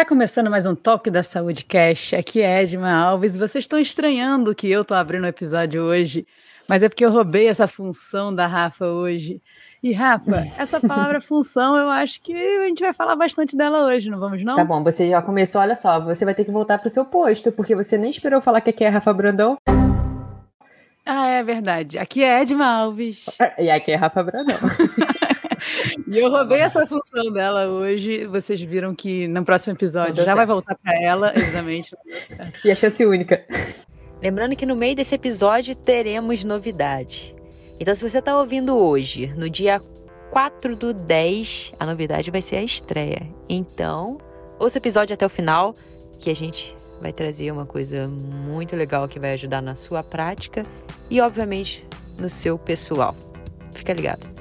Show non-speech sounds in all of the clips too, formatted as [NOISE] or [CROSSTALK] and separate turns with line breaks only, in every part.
Está começando mais um Toque da Saúde Cash. Aqui é Edma Alves. Vocês estão estranhando que eu estou abrindo o episódio hoje, mas é porque eu roubei essa função da Rafa hoje. E, Rafa, essa [LAUGHS] palavra função, eu acho que a gente vai falar bastante dela hoje, não vamos não?
Tá bom, você já começou, olha só, você vai ter que voltar para o seu posto, porque você nem esperou falar que aqui é Rafa Brandão.
Ah, é verdade. Aqui é Edma Alves. [LAUGHS]
E aqui é Rafa Brandão. [LAUGHS]
E eu roubei essa função dela hoje. Vocês viram que no próximo episódio já certo. vai voltar para ela, exatamente. [LAUGHS]
e a chance única.
Lembrando que no meio desse episódio teremos novidade. Então, se você está ouvindo hoje, no dia 4 do 10, a novidade vai ser a estreia. Então, ouça o episódio até o final, que a gente vai trazer uma coisa muito legal que vai ajudar na sua prática e, obviamente, no seu pessoal. Fica ligado.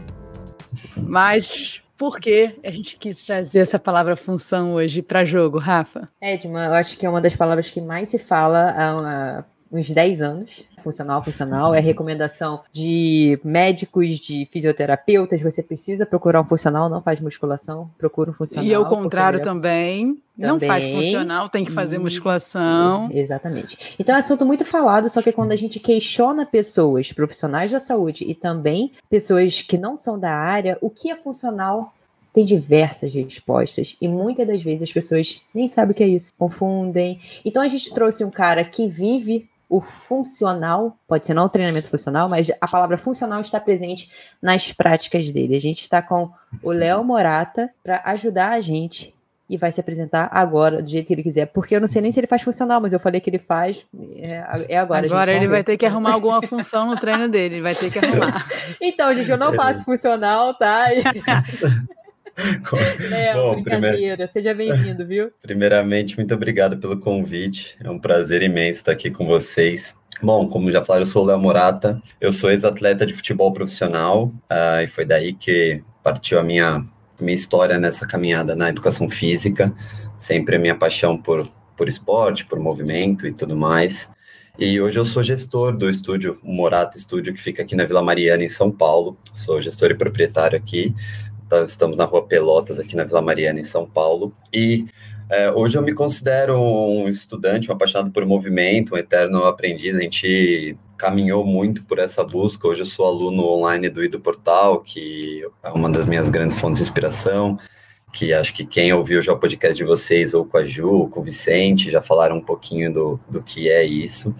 Mas por que a gente quis trazer essa palavra função hoje para jogo, Rafa?
Edma, eu acho que é uma das palavras que mais se fala há uns 10 anos. Funcional, funcional. É recomendação de médicos, de fisioterapeutas. Você precisa procurar um funcional, não faz musculação, procura um funcional.
E ao contrário também, também. Não faz funcional, tem que fazer Isso, musculação.
Exatamente. Então é assunto muito falado, só que quando a gente questiona pessoas, profissionais da saúde e também pessoas que não são da área, o que é funcional tem diversas respostas e muitas das vezes as pessoas nem sabem o que é isso, confundem. Então a gente trouxe um cara que vive o funcional, pode ser não o treinamento funcional, mas a palavra funcional está presente nas práticas dele. A gente está com o Léo Morata para ajudar a gente e vai se apresentar agora, do jeito que ele quiser. Porque eu não sei nem se ele faz funcional, mas eu falei que ele faz. É, é agora,
Agora
gente,
ele vai ter que arrumar alguma função no treino dele, ele vai ter que arrumar. [LAUGHS]
então, gente, eu não faço funcional, tá? [LAUGHS] É, Bom, [LAUGHS] brincadeira. Seja bem-vindo, viu? [LAUGHS]
Primeiramente, muito obrigado pelo convite. É um prazer imenso estar aqui com vocês. Bom, como já falaram, eu sou o Léo Morata, eu sou ex-atleta de futebol profissional uh, e foi daí que partiu a minha, minha história nessa caminhada na educação física, sempre a minha paixão por, por esporte, por movimento e tudo mais. E hoje eu sou gestor do estúdio Morata Estúdio, que fica aqui na Vila Mariana, em São Paulo. Sou gestor e proprietário aqui. Tá, estamos na rua Pelotas, aqui na Vila Mariana, em São Paulo. E é, hoje eu me considero um estudante, um apaixonado por movimento, um eterno aprendiz. A gente caminhou muito por essa busca. Hoje eu sou aluno online do Ido Portal, que é uma das minhas grandes fontes de inspiração. Que acho que quem ouviu já o podcast de vocês, ou com a Ju, ou com o Vicente, já falaram um pouquinho do, do que é isso.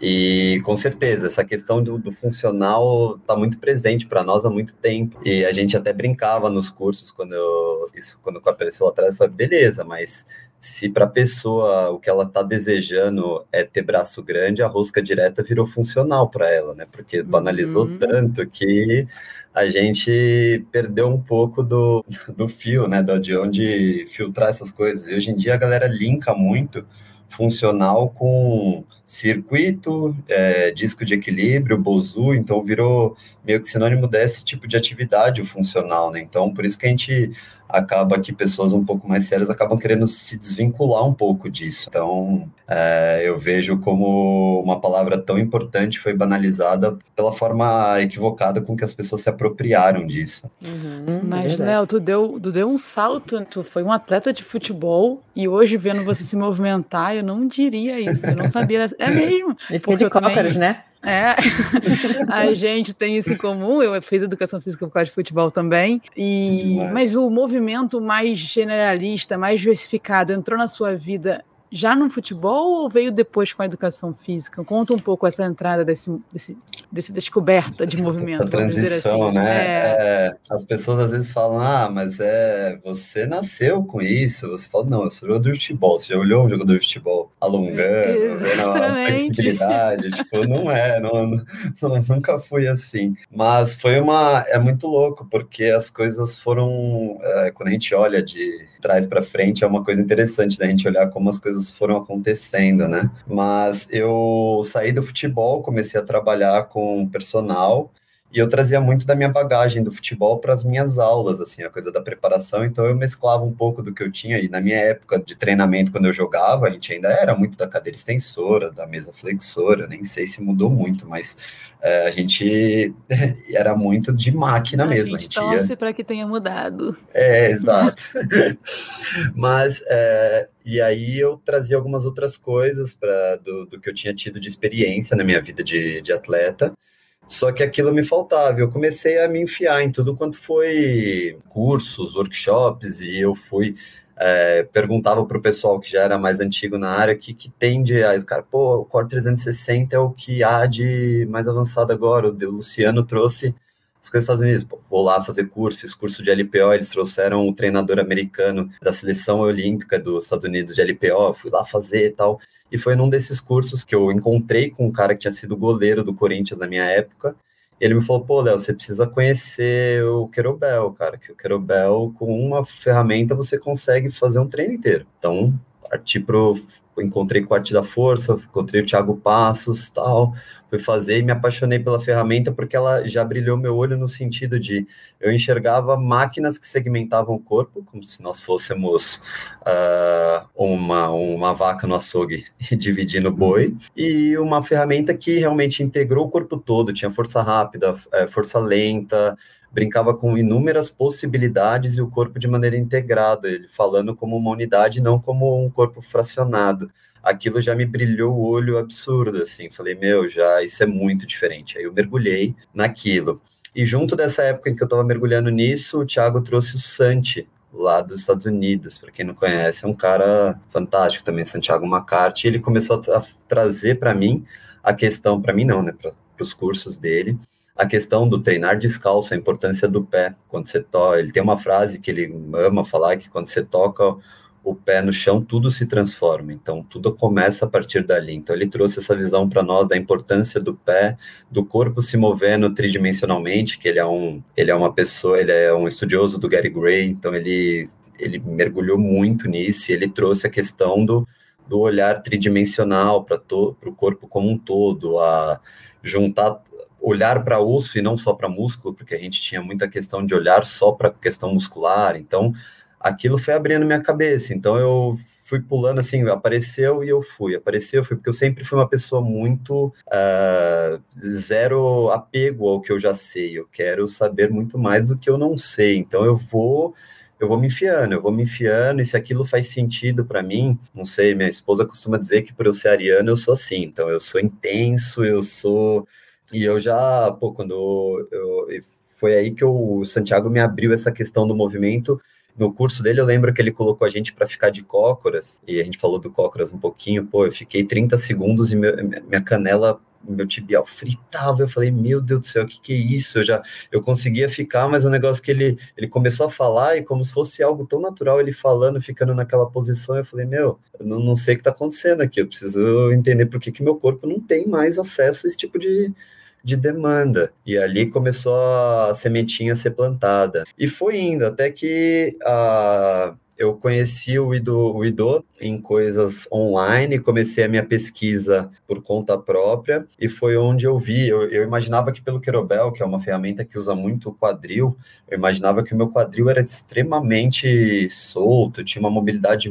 E com certeza, essa questão do, do funcional está muito presente para nós há muito tempo. E a gente até brincava nos cursos quando eu, isso quando apareceu lá atrás, eu falei, beleza, mas se para a pessoa o que ela está desejando é ter braço grande, a rosca direta virou funcional para ela, né? Porque banalizou uhum. tanto que a gente perdeu um pouco do, do fio, né? De onde filtrar essas coisas. E hoje em dia a galera linka muito funcional com circuito, é, disco de equilíbrio, Bozu, então virou meio que sinônimo desse tipo de atividade o funcional, né? Então, por isso que a gente acaba que pessoas um pouco mais sérias acabam querendo se desvincular um pouco disso. Então, é, eu vejo como uma palavra tão importante foi banalizada pela forma equivocada com que as pessoas se apropriaram disso.
Uhum, Mas, é Léo, tu deu, tu deu um salto, tu foi um atleta de futebol e hoje vendo você se movimentar, eu não diria isso, eu não sabia. É mesmo. [LAUGHS]
Ele fica de cócaras, né?
É, [LAUGHS] a gente tem isso em comum. Eu fiz educação física por causa de futebol também. E, mas o movimento mais generalista, mais diversificado, entrou na sua vida já no futebol ou veio depois com a educação física? Conta um pouco essa entrada desse, desse, descoberta de movimento.
A transição, assim. né? É... É, as pessoas às vezes falam, ah, mas é você nasceu com isso. Você fala, não, eu sou jogador de futebol. Você já olhou um jogador de futebol alongando, vendo a flexibilidade? tipo, não é, não, não, nunca fui assim. Mas foi uma, é muito louco, porque as coisas foram, é, quando a gente olha de trás para frente, é uma coisa interessante da gente olhar como as coisas foram acontecendo, né? Mas eu saí do futebol, comecei a trabalhar com personal E eu trazia muito da minha bagagem do futebol para as minhas aulas, assim, a coisa da preparação. Então eu mesclava um pouco do que eu tinha. E na minha época de treinamento, quando eu jogava, a gente ainda era muito da cadeira extensora, da mesa flexora. Nem sei se mudou muito, mas é, a gente [LAUGHS] era muito de máquina
a
mesmo.
Gente a gente torce ia... para que tenha mudado.
É, exato. [LAUGHS] mas é, e aí eu trazia algumas outras coisas para do, do, que eu tinha tido de experiência na minha vida de, de atleta. Só que aquilo me faltava. Eu comecei a me enfiar em tudo quanto foi cursos, workshops, e eu fui. É, perguntava para o pessoal que já era mais antigo na área que, que tende a. Cara, pô, o Core 360 é o que há de mais avançado agora. O Luciano trouxe as coisas dos Estados Unidos. Pô, vou lá fazer curso, fiz curso de LPO. Eles trouxeram o treinador americano da seleção olímpica dos Estados Unidos de LPO. Fui lá fazer e tal. E foi num desses cursos que eu encontrei com um cara que tinha sido goleiro do Corinthians na minha época. ele me falou, pô, Léo, você precisa conhecer o Querobel, cara, que o Querobel, com uma ferramenta, você consegue fazer um treino inteiro. Então, parti pro... Encontrei com Arte da Força, encontrei o Thiago Passos, tal fui fazer e me apaixonei pela ferramenta porque ela já brilhou meu olho no sentido de eu enxergava máquinas que segmentavam o corpo, como se nós fôssemos uh, uma, uma vaca no açougue [LAUGHS] dividindo boi, e uma ferramenta que realmente integrou o corpo todo, tinha força rápida, eh, força lenta, brincava com inúmeras possibilidades e o corpo de maneira integrada, ele falando como uma unidade, não como um corpo fracionado aquilo já me brilhou o olho absurdo, assim. Falei, meu, já isso é muito diferente. Aí eu mergulhei naquilo. E junto dessa época em que eu estava mergulhando nisso, o Thiago trouxe o Santi, lá dos Estados Unidos. Para quem não conhece, é um cara fantástico também, Santiago McCarthy. Ele começou a trazer para mim a questão, para mim não, né, para os cursos dele, a questão do treinar descalço, a importância do pé. Quando você toca, ele tem uma frase que ele ama falar que quando você toca o pé no chão, tudo se transforma. Então, tudo começa a partir dali. Então, ele trouxe essa visão para nós da importância do pé, do corpo se movendo tridimensionalmente, que ele é um, ele é uma pessoa, ele é um estudioso do Gary Gray, então ele ele mergulhou muito nisso e ele trouxe a questão do, do olhar tridimensional para o corpo como um todo, a juntar olhar para osso e não só para músculo, porque a gente tinha muita questão de olhar só para questão muscular. Então, aquilo foi abrindo minha cabeça. Então eu fui pulando assim, apareceu e eu fui, apareceu, fui, porque eu sempre fui uma pessoa muito uh, zero apego ao que eu já sei. Eu quero saber muito mais do que eu não sei. Então eu vou eu vou me enfiando, eu vou me enfiando, e se aquilo faz sentido para mim, não sei, minha esposa costuma dizer que por eu ser ariano eu sou assim, então eu sou intenso, eu sou. E eu já, pô, quando eu. Foi aí que o Santiago me abriu essa questão do movimento no curso dele, eu lembro que ele colocou a gente para ficar de cócoras, e a gente falou do cócoras um pouquinho. Pô, eu fiquei 30 segundos e meu, minha canela meu tibial fritava, eu falei, meu Deus do céu, o que, que é isso? Eu já eu conseguia ficar, mas o negócio que ele, ele começou a falar e como se fosse algo tão natural, ele falando, ficando naquela posição, eu falei, meu, eu não, não sei o que está acontecendo aqui, eu preciso entender por que, que meu corpo não tem mais acesso a esse tipo de, de demanda. E ali começou a sementinha a ser plantada. E foi indo até que a. Uh, eu conheci o Ido, o Ido em coisas online, comecei a minha pesquisa por conta própria e foi onde eu vi. Eu, eu, imaginava que pelo Querobel, que é uma ferramenta que usa muito o quadril, eu imaginava que o meu quadril era extremamente solto, tinha uma mobilidade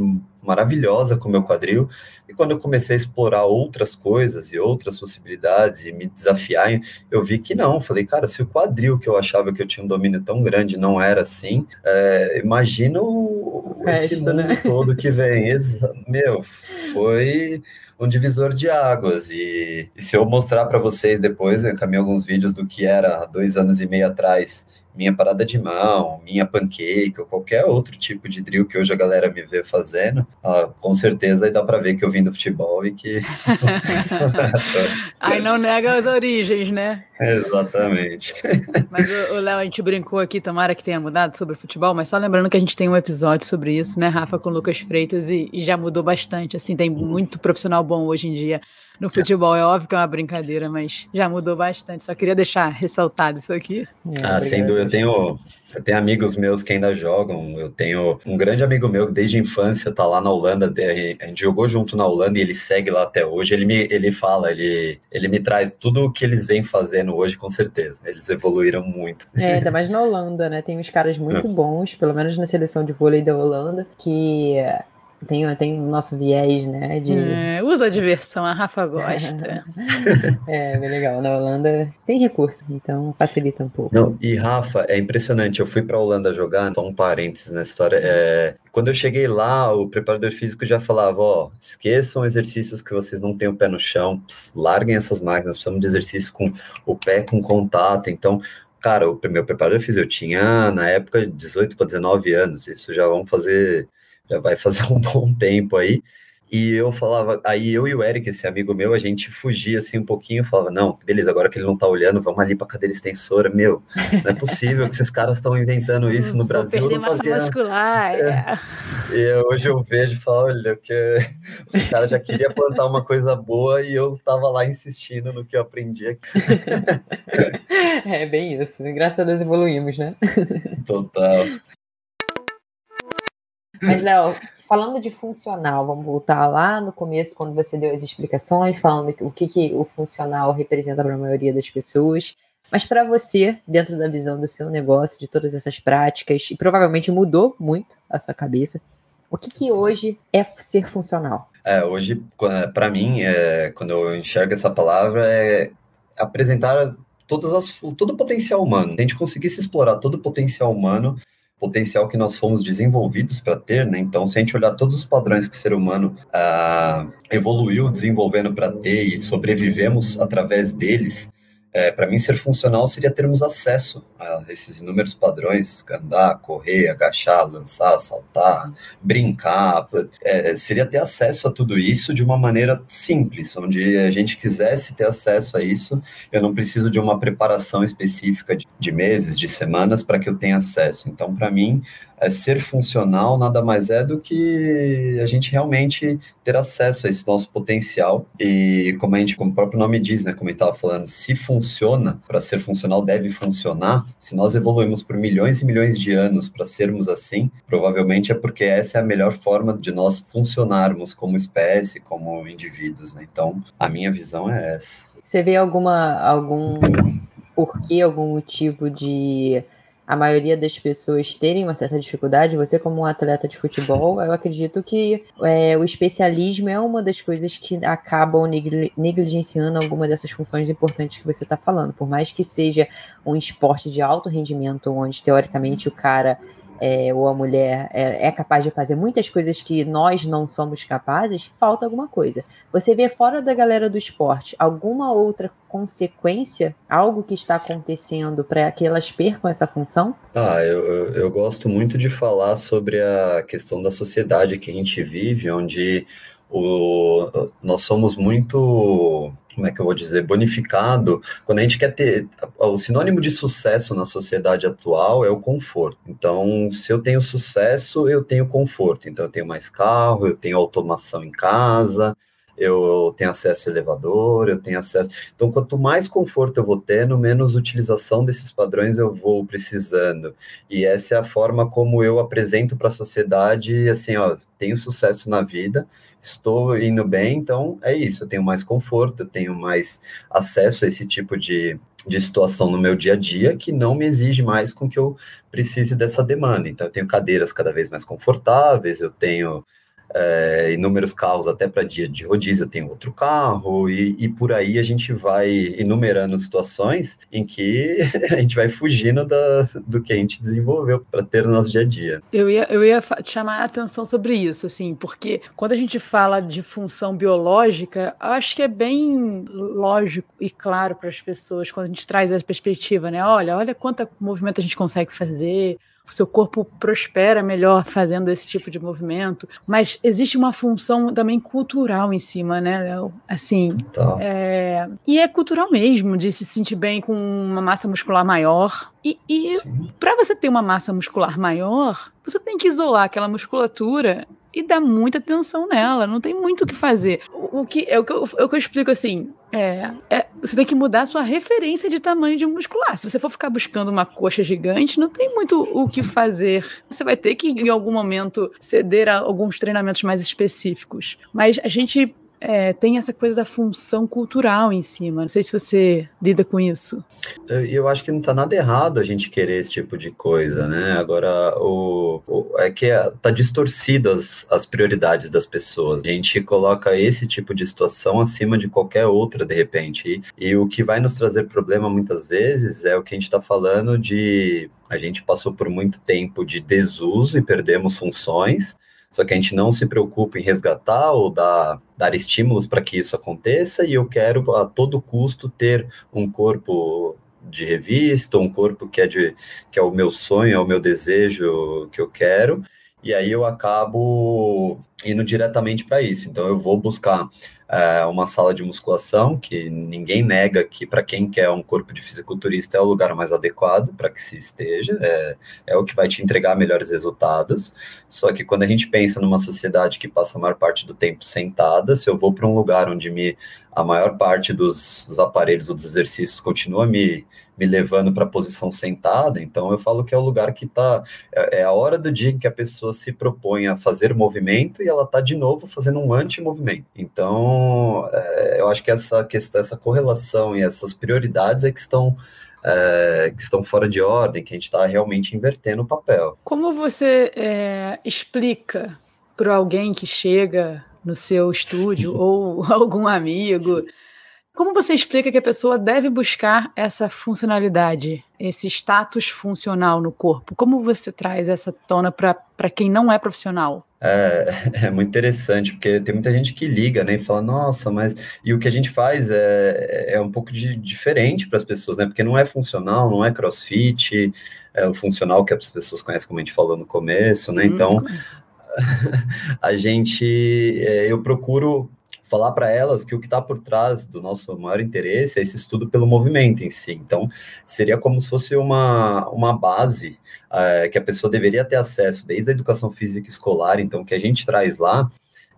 maravilhosa com o meu quadril. E quando eu comecei a explorar outras coisas e outras possibilidades e me desafiar, eu vi que não. Falei, cara, se o quadril que eu achava que eu tinha um domínio tão grande não era assim, é, imagina o, esse mundo né? todo que vem. [LAUGHS] Meu, foi um divisor de águas. E, e se eu mostrar para vocês depois, eu encaminhei alguns vídeos do que era há dois anos e meio atrás minha parada de mão, minha pancake, ou qualquer outro tipo de drill que hoje a galera me vê fazendo, ah, com certeza aí dá para ver que eu vim do futebol e que. [LAUGHS]
aí não nega as origens, né?
Exatamente. [LAUGHS]
Mas o Léo, a gente brincou aqui, tomara que tenha mudado sobre o futebol, mas só lembrando que a gente tem um episódio sobre isso, né, Rafa, com o Lucas Freitas, e, e já mudou bastante. Assim, tem muito profissional bom hoje em dia no futebol. É óbvio que é uma brincadeira, mas já mudou bastante. Só queria deixar ressaltado isso aqui.
É, ah, sem dúvida. Eu tenho, eu tenho amigos meus que ainda jogam. Eu tenho um grande amigo meu que desde a infância tá lá na Holanda. A gente jogou junto na Holanda e ele segue lá até hoje. Ele me ele fala, ele, ele me traz tudo o que eles vêm fazendo hoje, com certeza. Eles evoluíram muito.
É, ainda mais na Holanda, né? Tem uns caras muito [LAUGHS] bons, pelo menos na seleção de vôlei da Holanda, que tem, tem o nosso viés, né? De...
É, usa a diversão, a Rafa gosta. [LAUGHS]
é, bem legal. Na Holanda tem recurso, então facilita um pouco.
Não, e Rafa, é impressionante. Eu fui para a Holanda jogar, só um parênteses na história. É, quando eu cheguei lá, o preparador físico já falava: ó, esqueçam exercícios que vocês não têm o pé no chão, larguem essas máquinas, precisamos de exercício com o pé com contato. Então, cara, o meu preparador físico eu tinha, na época, 18 para 19 anos. Isso já vamos fazer já vai fazer um [LAUGHS] bom tempo aí. E eu falava, aí eu e o Eric, esse amigo meu, a gente fugia assim um pouquinho, falava, não, beleza, agora que ele não tá olhando, vamos ali pra cadeira extensora, meu, não é possível que esses caras estão inventando isso no Brasil.
Vou perder massa fazia... muscular, é.
é. E hoje eu vejo e falo, olha, que [LAUGHS] o cara já queria plantar uma coisa boa e eu tava lá insistindo no que eu aprendi aqui. [LAUGHS]
É bem isso, graças a Deus evoluímos, né?
Total.
Mas, Léo, falando de funcional, vamos voltar lá no começo, quando você deu as explicações, falando o que, que o funcional representa para a maioria das pessoas. Mas para você, dentro da visão do seu negócio, de todas essas práticas, e provavelmente mudou muito a sua cabeça, o que, que hoje é ser funcional?
É, hoje, para mim, é, quando eu enxergo essa palavra, é apresentar todas as, todo o potencial humano. A gente conseguisse explorar todo o potencial humano potencial que nós fomos desenvolvidos para ter, né? Então, se a gente olhar todos os padrões que o ser humano ah, evoluiu desenvolvendo para ter e sobrevivemos através deles, é, para mim, ser funcional seria termos acesso a esses inúmeros padrões: andar, correr, agachar, lançar, saltar, brincar. É, seria ter acesso a tudo isso de uma maneira simples, onde a gente quisesse ter acesso a isso. Eu não preciso de uma preparação específica de, de meses, de semanas para que eu tenha acesso. Então, para mim, é, ser funcional nada mais é do que a gente realmente ter acesso a esse nosso potencial e como a gente, como o próprio nome diz, né, como gente estava falando, se funciona, para ser funcional deve funcionar, se nós evoluímos por milhões e milhões de anos para sermos assim, provavelmente é porque essa é a melhor forma de nós funcionarmos como espécie, como indivíduos, né? Então, a minha visão é essa.
Você vê alguma algum porquê, algum motivo de a maioria das pessoas terem uma certa dificuldade, você como um atleta de futebol, eu acredito que é, o especialismo é uma das coisas que acabam negligenciando alguma dessas funções importantes que você está falando. Por mais que seja um esporte de alto rendimento, onde teoricamente o cara é, ou a mulher é, é, capaz de fazer muitas coisas que nós não somos capazes, falta alguma coisa. Você vê fora da galera do esporte alguma outra consequência, algo que está acontecendo para que elas percam essa função?
Ah, eu, eu, eu gosto muito de falar sobre a questão da sociedade que a gente vive, onde o, nós somos muito como é que eu vou dizer, bonificado, quando a gente quer ter. O sinônimo de sucesso na sociedade atual é o conforto. Então, se eu tenho sucesso, eu tenho conforto. Então, eu tenho mais carro, eu tenho automação em casa, eu tenho acesso ao elevador, eu tenho acesso. Então, quanto mais conforto eu vou tendo, menos utilização desses padrões eu vou precisando. E essa é a forma como eu apresento para a sociedade, assim, ó, tenho sucesso na vida, estou indo bem, então é isso, eu tenho mais conforto, eu tenho mais acesso a esse tipo de, de situação no meu dia a dia que não me exige mais com que eu precise dessa demanda. Então, eu tenho cadeiras cada vez mais confortáveis, eu tenho é, inúmeros carros até para dia de rodízio tenho outro carro e, e, por aí a gente vai enumerando situações em que [LAUGHS] a gente vai fugindo da, do que a gente desenvolveu para ter no nosso dia a dia.
Eu ia, eu ia chamar a atenção sobre isso, assim, porque quando a gente fala de função biológica, acho que é bem lógico e claro para as pessoas quando a gente traz essa perspectiva, né? Olha, olha quanto movimento a gente consegue fazer, seu corpo prospera melhor fazendo esse tipo de movimento, mas existe uma função também cultural em cima, né? Assim, tá. é, e é cultural mesmo, de se sentir bem com uma massa muscular maior. E, e para você ter uma massa muscular maior, você tem que isolar aquela musculatura e dá muita atenção nela, não tem muito o que fazer. O, que, é, o que eu, é o que eu explico assim, é, é, você tem que mudar a sua referência de tamanho de muscular. Se você for ficar buscando uma coxa gigante, não tem muito o que fazer. Você vai ter que, em algum momento, ceder a alguns treinamentos mais específicos. Mas a gente é, tem essa coisa da função cultural em cima. Não sei se você lida com isso.
Eu, acho que não está nada errado a gente querer esse tipo de coisa, né? Agora, o, o é que está distorcido as, as prioridades das pessoas. A gente coloca esse tipo de situação acima de qualquer outra, de repente. E, e o que vai nos trazer problema muitas vezes é o que a gente está falando de a gente passou por muito tempo de desuso e perdemos funções só que a gente não se preocupa em resgatar ou dar, dar estímulos para que isso aconteça, e eu quero a todo custo ter um corpo de revista, um corpo que é, de, que é o meu sonho, é o meu desejo que eu quero, e aí eu acabo indo diretamente para isso. Então eu vou buscar é, uma sala de musculação, que ninguém nega que para quem quer um corpo de fisiculturista é o lugar mais adequado para que se esteja, é, é o que vai te entregar melhores resultados. Só que quando a gente pensa numa sociedade que passa a maior parte do tempo sentada, se eu vou para um lugar onde me, a maior parte dos, dos aparelhos ou dos exercícios continua me me levando para a posição sentada. Então eu falo que é o lugar que está é, é, a hora do dia em que a pessoa se propõe a fazer movimento e ela está de novo fazendo um anti-movimento. Então é, eu acho que essa questão, essa correlação e essas prioridades é que estão é, que estão fora de ordem, que a gente está realmente invertendo o papel.
Como você é, explica para alguém que chega no seu estúdio [LAUGHS] ou algum amigo como você explica que a pessoa deve buscar essa funcionalidade, esse status funcional no corpo? Como você traz essa tona para quem não é profissional?
É, [LAUGHS] é, muito interessante, porque tem muita gente que liga, né, e fala, nossa, mas. E o que a gente faz é, é um pouco de, diferente para as pessoas, né, porque não é funcional, não é crossfit, é o funcional que as pessoas conhecem, como a gente falou no começo, né, hum, então. [LAUGHS] a gente, é, eu procuro falar para elas que o que está por trás do nosso maior interesse é esse estudo pelo movimento em si. Então, seria como se fosse uma, uma base é, que a pessoa deveria ter acesso desde a educação física escolar, então, que a gente traz lá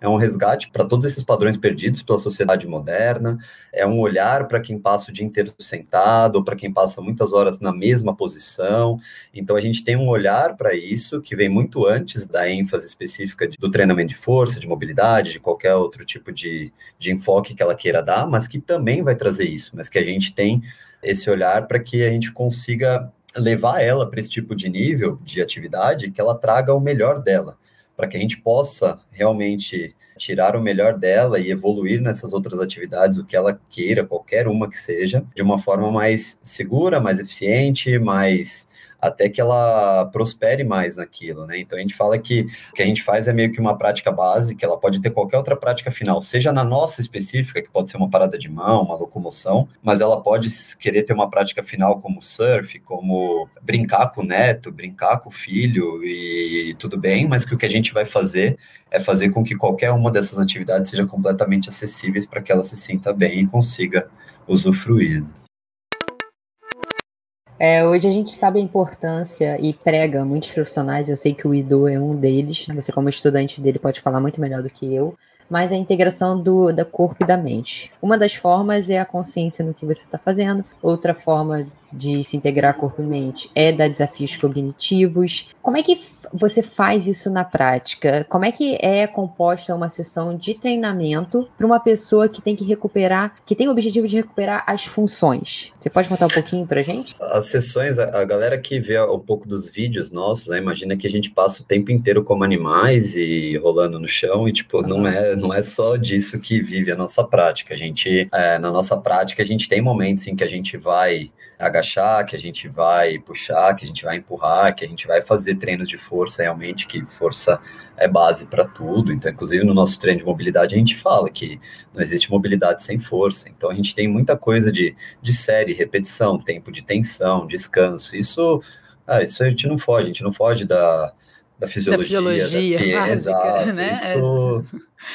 é um resgate para todos esses padrões perdidos pela sociedade moderna, é um olhar para quem passa o dia inteiro sentado, para quem passa muitas horas na mesma posição. Então, a gente tem um olhar para isso que vem muito antes da ênfase específica do treinamento de força, de mobilidade, de qualquer outro tipo de, de enfoque que ela queira dar, mas que também vai trazer isso, mas que a gente tem esse olhar para que a gente consiga levar ela para esse tipo de nível de atividade que ela traga o melhor dela para que a gente possa realmente tirar o melhor dela e evoluir nessas outras atividades, o que ela queira, qualquer uma que seja, de uma forma mais segura, mais eficiente, mais até que ela prospere mais naquilo, né? Então a gente fala que o que a gente faz é meio que uma prática básica, ela pode ter qualquer outra prática final, seja na nossa específica, que pode ser uma parada de mão, uma locomoção, mas ela pode querer ter uma prática final como surf, como brincar com o neto, brincar com o filho e tudo bem, mas que o que a gente vai fazer é fazer com que qualquer uma dessas atividades seja completamente acessíveis para que ela se sinta bem e consiga usufruir.
É, hoje a gente sabe a importância e prega muitos profissionais, eu sei que o Ido é um deles, você como estudante dele pode falar muito melhor do que eu, mas a integração do da corpo e da mente. Uma das formas é a consciência no que você está fazendo, outra forma de se integrar corpo e mente é dar desafios cognitivos. Como é que você faz isso na prática? Como é que é composta uma sessão de treinamento para uma pessoa que tem que recuperar, que tem o objetivo de recuperar as funções? Você pode contar um pouquinho para gente?
As sessões, a, galera que vê um pouco dos vídeos nossos, né, imagina que a gente passa o tempo inteiro como animais e rolando no chão e tipo não é não é só disso que vive a nossa prática. A gente é, na nossa prática a gente tem momentos em que a gente vai agachar, que a gente vai puxar, que a gente vai empurrar, que a gente vai fazer treinos de força realmente, que força é base para tudo. Então, inclusive no nosso treino de mobilidade, a gente fala que não existe mobilidade sem força. Então, a gente tem muita coisa de, de série, repetição, tempo de tensão, descanso. Isso, ah, isso a gente não foge, a gente não foge da, da fisiologia, da, fisiologia, da ciência, básica, exato. Né? Isso,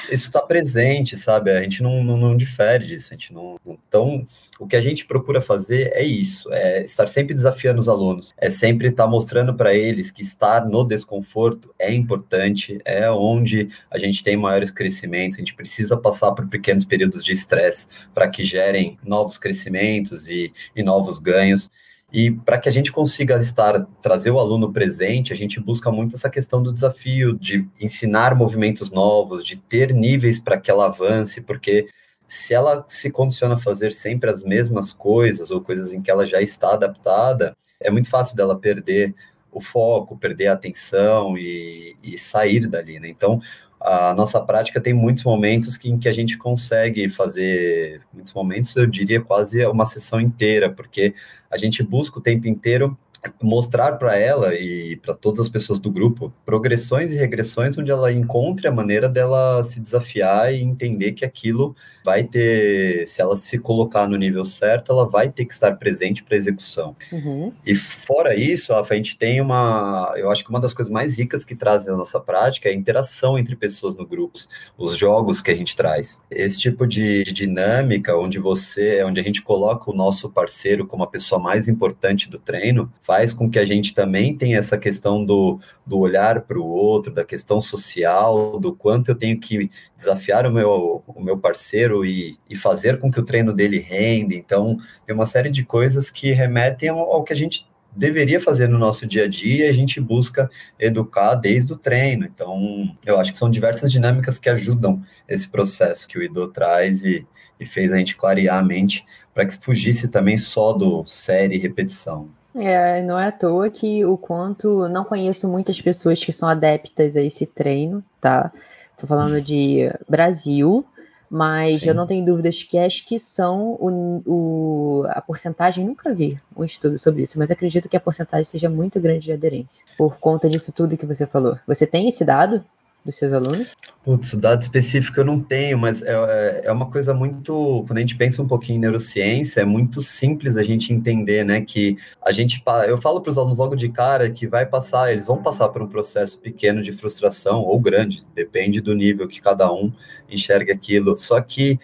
está presente, sabe? A gente não, não, não, difere disso. A gente não, então, o que a gente procura fazer é isso: é estar sempre desafiando os alunos, é sempre estar tá mostrando para eles que estar no desconforto é importante, é onde a gente tem maiores crescimentos. A gente precisa passar por pequenos períodos de estresse para que gerem novos crescimentos e, e novos ganhos. E para que a gente consiga estar, trazer o aluno presente, a gente busca muito essa questão do desafio de ensinar movimentos novos, de ter níveis para que ela avance, porque se ela se condiciona a fazer sempre as mesmas coisas ou coisas em que ela já está adaptada, é muito fácil dela perder o foco, perder a atenção e, e sair dali, né? Então, a nossa prática tem muitos momentos que, em que a gente consegue fazer, muitos momentos, eu diria quase uma sessão inteira, porque a gente busca o tempo inteiro mostrar para ela e para todas as pessoas do grupo progressões e regressões onde ela encontre a maneira dela se desafiar e entender que aquilo vai ter, se ela se colocar no nível certo, ela vai ter que estar presente para execução. Uhum. E fora isso, a gente tem uma, eu acho que uma das coisas mais ricas que trazem a nossa prática é a interação entre pessoas no grupo, os jogos que a gente traz. Esse tipo de, de dinâmica, onde você, onde a gente coloca o nosso parceiro como a pessoa mais importante do treino, faz com que a gente também tenha essa questão do, do olhar para o outro, da questão social, do quanto eu tenho que desafiar o meu, o meu parceiro e, e, fazer com que o treino dele renda. Então, tem uma série de coisas que remetem ao, ao que a gente deveria fazer no nosso dia a dia, a gente busca educar desde o treino. Então, eu acho que são diversas dinâmicas que ajudam esse processo que o Ido traz e, e fez a gente clarear a mente para que fugisse também só do série e repetição.
É, não é à toa que o quanto não conheço muitas pessoas que são adeptas a esse treino, tá? Estou falando de Brasil, mas Sim. eu não tenho dúvidas que acho que são o, o, a porcentagem, nunca vi um estudo sobre isso, mas acredito que a porcentagem seja muito grande de aderência, por conta disso tudo que você falou. Você tem esse dado? Dos seus alunos?
Putz, dado específico eu não tenho, mas é, é, é uma coisa muito. Quando a gente pensa um pouquinho em neurociência, é muito simples a gente entender, né? Que a gente. Eu falo para os alunos logo de cara que vai passar, eles vão passar por um processo pequeno de frustração, ou grande, depende do nível que cada um enxerga aquilo. Só que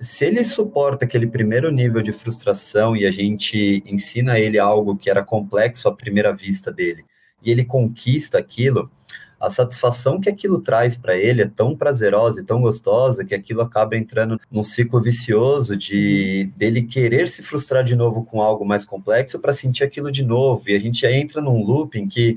se ele suporta aquele primeiro nível de frustração e a gente ensina ele algo que era complexo à primeira vista dele, e ele conquista aquilo, a satisfação que aquilo traz para ele é tão prazerosa e tão gostosa que aquilo acaba entrando num ciclo vicioso de dele querer se frustrar de novo com algo mais complexo para sentir aquilo de novo. E a gente entra num looping que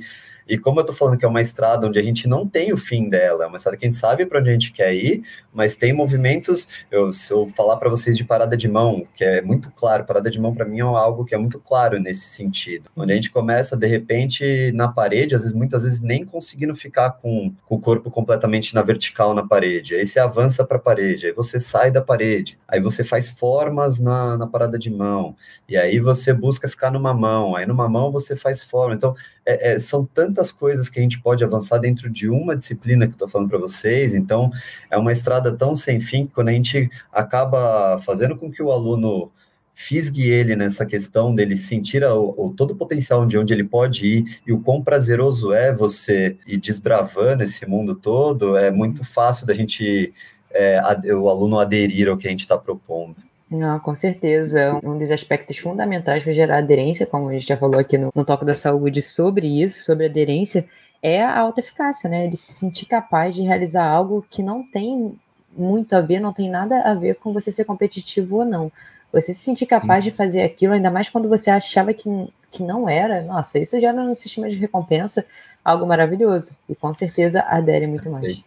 e como eu estou falando que é uma estrada onde a gente não tem o fim dela, é uma estrada que a gente sabe para onde a gente quer ir, mas tem movimentos. Eu, se eu falar para vocês de parada de mão, que é muito claro, parada de mão para mim é algo que é muito claro nesse sentido, onde a gente começa de repente na parede, às vezes muitas vezes nem conseguindo ficar com, com o corpo completamente na vertical na parede. Aí você avança para a parede, aí você sai da parede, aí você faz formas na, na parada de mão, e aí você busca ficar numa mão, aí numa mão você faz forma. Então é, é, são tantas coisas que a gente pode avançar dentro de uma disciplina que estou falando para vocês. Então, é uma estrada tão sem fim que quando a gente acaba fazendo com que o aluno fisgue ele nessa questão dele sentir o, o, todo o potencial de onde ele pode ir e o quão prazeroso é você ir desbravando esse mundo todo, é muito fácil da gente, é, o aluno aderir ao que a gente está propondo.
Não, com certeza. Um dos aspectos fundamentais para gerar aderência, como a gente já falou aqui no, no Toque da Saúde sobre isso, sobre aderência, é a alta eficácia, né? Ele se sentir capaz de realizar algo que não tem muito a ver, não tem nada a ver com você ser competitivo ou não. Você se sentir capaz Sim. de fazer aquilo, ainda mais quando você achava que, que não era, nossa, isso gera no sistema de recompensa algo maravilhoso. E com certeza adere muito mais.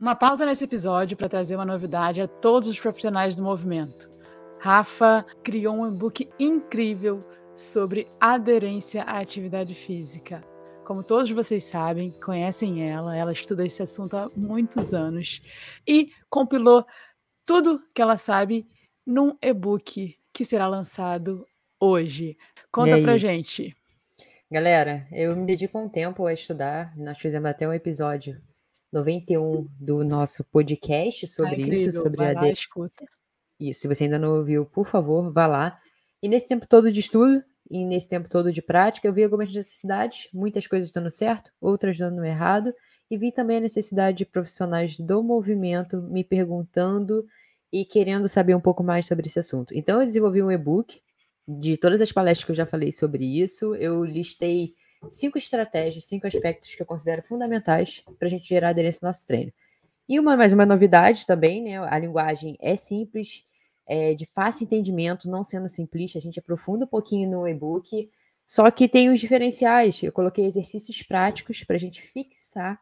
Uma pausa nesse episódio para trazer uma novidade a todos os profissionais do movimento. Rafa criou um e-book incrível sobre aderência à atividade física. Como todos vocês sabem, conhecem ela, ela estuda esse assunto há muitos anos e compilou tudo que ela sabe num e-book que será lançado hoje. Conta é pra isso. gente.
Galera, eu me dedico um tempo a estudar. Nós fizemos até um episódio 91 do nosso podcast sobre Ai, isso, sobre a lá, Isso, se você ainda não ouviu, por favor, vá lá. E nesse tempo todo de estudo e nesse tempo todo de prática, eu vi algumas necessidades, muitas coisas dando certo, outras dando errado, e vi também a necessidade de profissionais do movimento me perguntando e querendo saber um pouco mais sobre esse assunto. Então, eu desenvolvi um e-book de todas as palestras que eu já falei sobre isso. Eu listei cinco estratégias, cinco aspectos que eu considero fundamentais para a gente gerar aderência no nosso treino. E uma mais uma novidade também, né? A linguagem é simples, é de fácil entendimento, não sendo simplista. A gente aprofunda um pouquinho no e-book, só que tem os diferenciais. Eu coloquei exercícios práticos para a gente fixar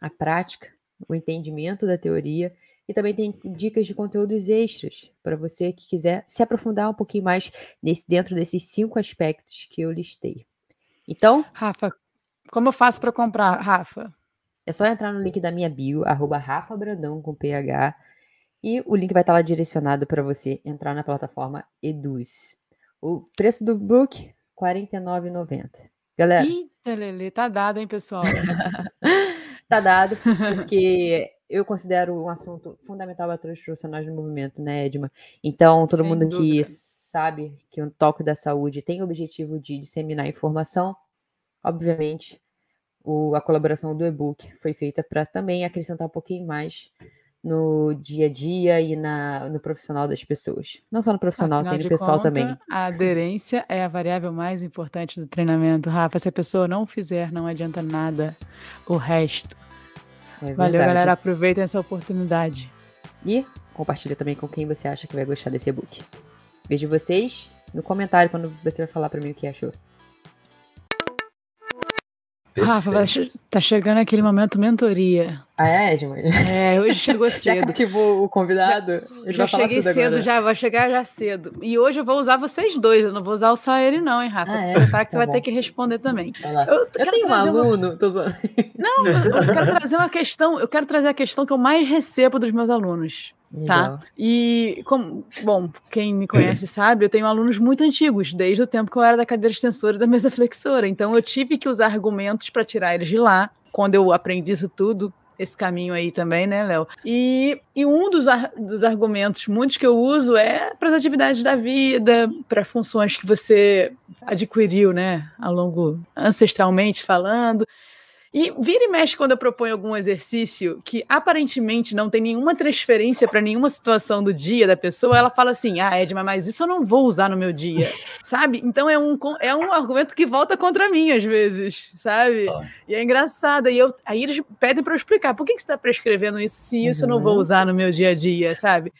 a prática, o entendimento da teoria e também tem dicas de conteúdos extras para você que quiser se aprofundar um pouquinho mais nesse, dentro desses cinco aspectos que eu listei. Então.
Rafa, como eu faço para comprar, Rafa?
É só entrar no link da minha bio, arroba Rafa Brandão com PH, e o link vai estar lá direcionado para você entrar na plataforma Eduz. O preço do book, R$ 49,90. Galera.
Eita, Lele, tá dado, hein, pessoal? [LAUGHS]
tá dado, porque eu considero um assunto fundamental para todos os profissionais do movimento, né, Edma? Então, todo Sem mundo dúvida. que sabe que o toque da saúde tem o objetivo de disseminar informação, obviamente, o, a colaboração do e-book foi feita para também acrescentar um pouquinho mais no dia a dia e na, no profissional das pessoas. Não só no profissional, Afinal tem no pessoal conta, também.
A aderência é a variável mais importante do treinamento, Rafa. Se a pessoa não fizer, não adianta nada o resto. É Valeu, galera. Aproveitem essa oportunidade.
E compartilha também com quem você acha que vai gostar desse e-book. Vejo vocês no comentário quando você vai falar para mim o que achou.
Rafa, tá chegando aquele momento mentoria.
Ah, é, Edmund?
É, hoje chegou [LAUGHS] cedo.
já cativou o convidado?
Já, já cheguei cedo, agora. já, vou chegar já cedo. E hoje eu vou usar vocês dois, eu não vou usar só ele não, hein, Rafa? Ah, é? Prepara que tá tu vai ter que responder também.
Eu, eu tenho um aluno, uma... tô zoando.
Não, eu quero trazer uma questão, eu quero trazer a questão que eu mais recebo dos meus alunos. Tá? E, como, bom, quem me conhece [LAUGHS] sabe, eu tenho alunos muito antigos, desde o tempo que eu era da cadeira extensora e da mesa flexora. Então, eu tive que usar argumentos para tirar eles de lá. Quando eu aprendi isso tudo, esse caminho aí também, né, Léo? E, e um dos, ar, dos argumentos, muitos que eu uso, é para as atividades da vida, para funções que você adquiriu, né, ao longo, ancestralmente falando. E vira e mexe quando eu proponho algum exercício que aparentemente não tem nenhuma transferência para nenhuma situação do dia da pessoa, ela fala assim: ah, Edma, mas isso eu não vou usar no meu dia, [LAUGHS] sabe? Então é um, é um argumento que volta contra mim às vezes, sabe? Ah. E é engraçado. E eu, aí eles pedem para eu explicar: por que, que você está prescrevendo isso se isso eu não vou uhum. usar no meu dia a dia, sabe?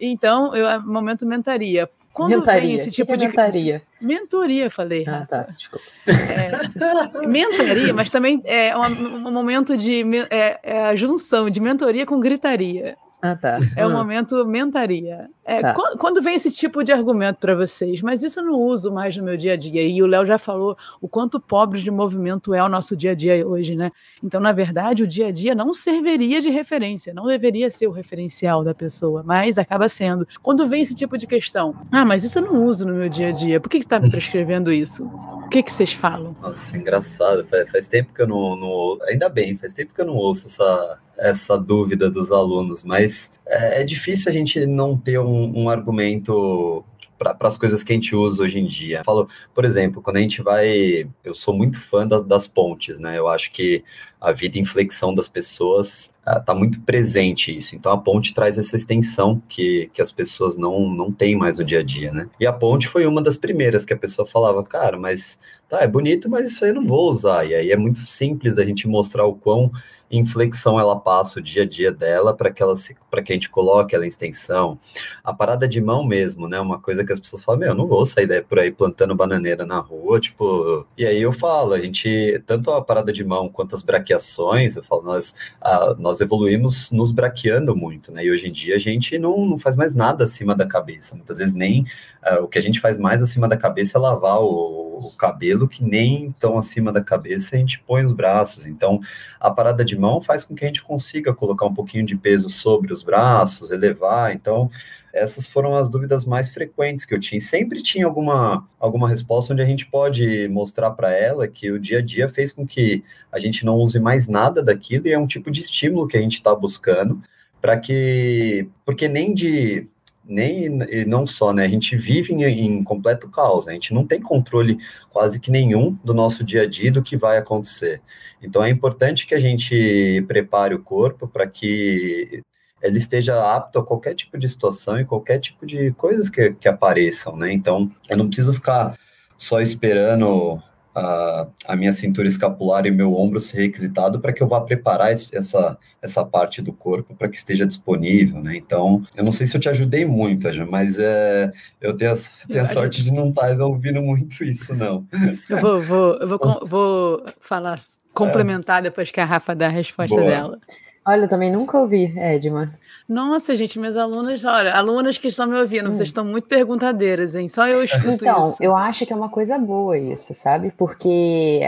Então, eu, é momento mentaria quando
mentaria.
vem esse tipo
que
de.
Mentaria.
Mentoria, falei.
Ah, tá. Desculpa.
É, mentaria, mas também é um, um momento de é, é a junção de mentoria com gritaria.
Ah, tá.
É o um momento mentaria. É, tá. quando, quando, vem esse tipo de argumento para vocês, mas isso eu não uso mais no meu dia a dia. E o Léo já falou o quanto pobre de movimento é o nosso dia a dia hoje, né? Então, na verdade, o dia a dia não serviria de referência, não deveria ser o referencial da pessoa, mas acaba sendo. Quando vem esse tipo de questão, ah, mas isso eu não uso no meu dia a dia, por que está me prescrevendo isso? O que, que vocês falam?
Nossa, engraçado. Faz, faz tempo que eu não, não. Ainda bem, faz tempo que eu não ouço essa, essa dúvida dos alunos, mas é, é difícil a gente não ter um, um argumento para as coisas que a gente usa hoje em dia. Falo, por exemplo, quando a gente vai. Eu sou muito fã das, das pontes, né? Eu acho que a vida em flexão das pessoas está muito presente isso. Então a ponte traz essa extensão que, que as pessoas não, não têm mais no dia a dia, né? E a ponte foi uma das primeiras que a pessoa falava, cara, mas tá, é bonito, mas isso aí eu não vou usar. E aí é muito simples a gente mostrar o quão inflexão ela passa o dia a dia dela para que ela para que a gente coloque ela em extensão. A parada de mão mesmo, né? Uma coisa que as pessoas falam, meu, eu não vou sair daí por aí plantando bananeira na rua, tipo. E aí eu falo, a gente, tanto a parada de mão quanto as braqueações, eu falo, nós, a, nós evoluímos nos braqueando muito, né? E hoje em dia a gente não, não faz mais nada acima da cabeça. Muitas vezes nem uh, o que a gente faz mais acima da cabeça é lavar o o cabelo que nem tão acima da cabeça a gente põe os braços. Então, a parada de mão faz com que a gente consiga colocar um pouquinho de peso sobre os braços, elevar. Então, essas foram as dúvidas mais frequentes que eu tinha. Sempre tinha alguma, alguma resposta onde a gente pode mostrar para ela que o dia a dia fez com que a gente não use mais nada daquilo e é um tipo de estímulo que a gente está buscando para que, porque nem de nem e não só, né? A gente vive em, em, completo caos, né? a gente não tem controle quase que nenhum do nosso dia a dia do que vai acontecer. Então é importante que a gente prepare o corpo para que ele esteja apto a qualquer tipo de situação e qualquer tipo de coisas que, que apareçam, né? Então eu não preciso ficar só esperando a, a minha cintura escapular e meu ombro ser requisitado para que eu vá preparar essa, essa parte do corpo para que esteja disponível, né? Então, eu não sei se eu te ajudei muito, mas é, eu tenho a, tenho a sorte de não estar ouvindo muito isso, não.
Eu vou, vou, eu vou, [LAUGHS] vou falar, complementar é. depois que a Rafa dá a resposta Boa. dela.
Olha, eu também nunca ouvi, Edma.
Nossa, gente, minhas alunas, olha, alunas que estão me ouvindo, hum. vocês estão muito perguntadeiras, hein? Só eu escuto
então,
isso.
Então, eu acho que é uma coisa boa isso, sabe? Porque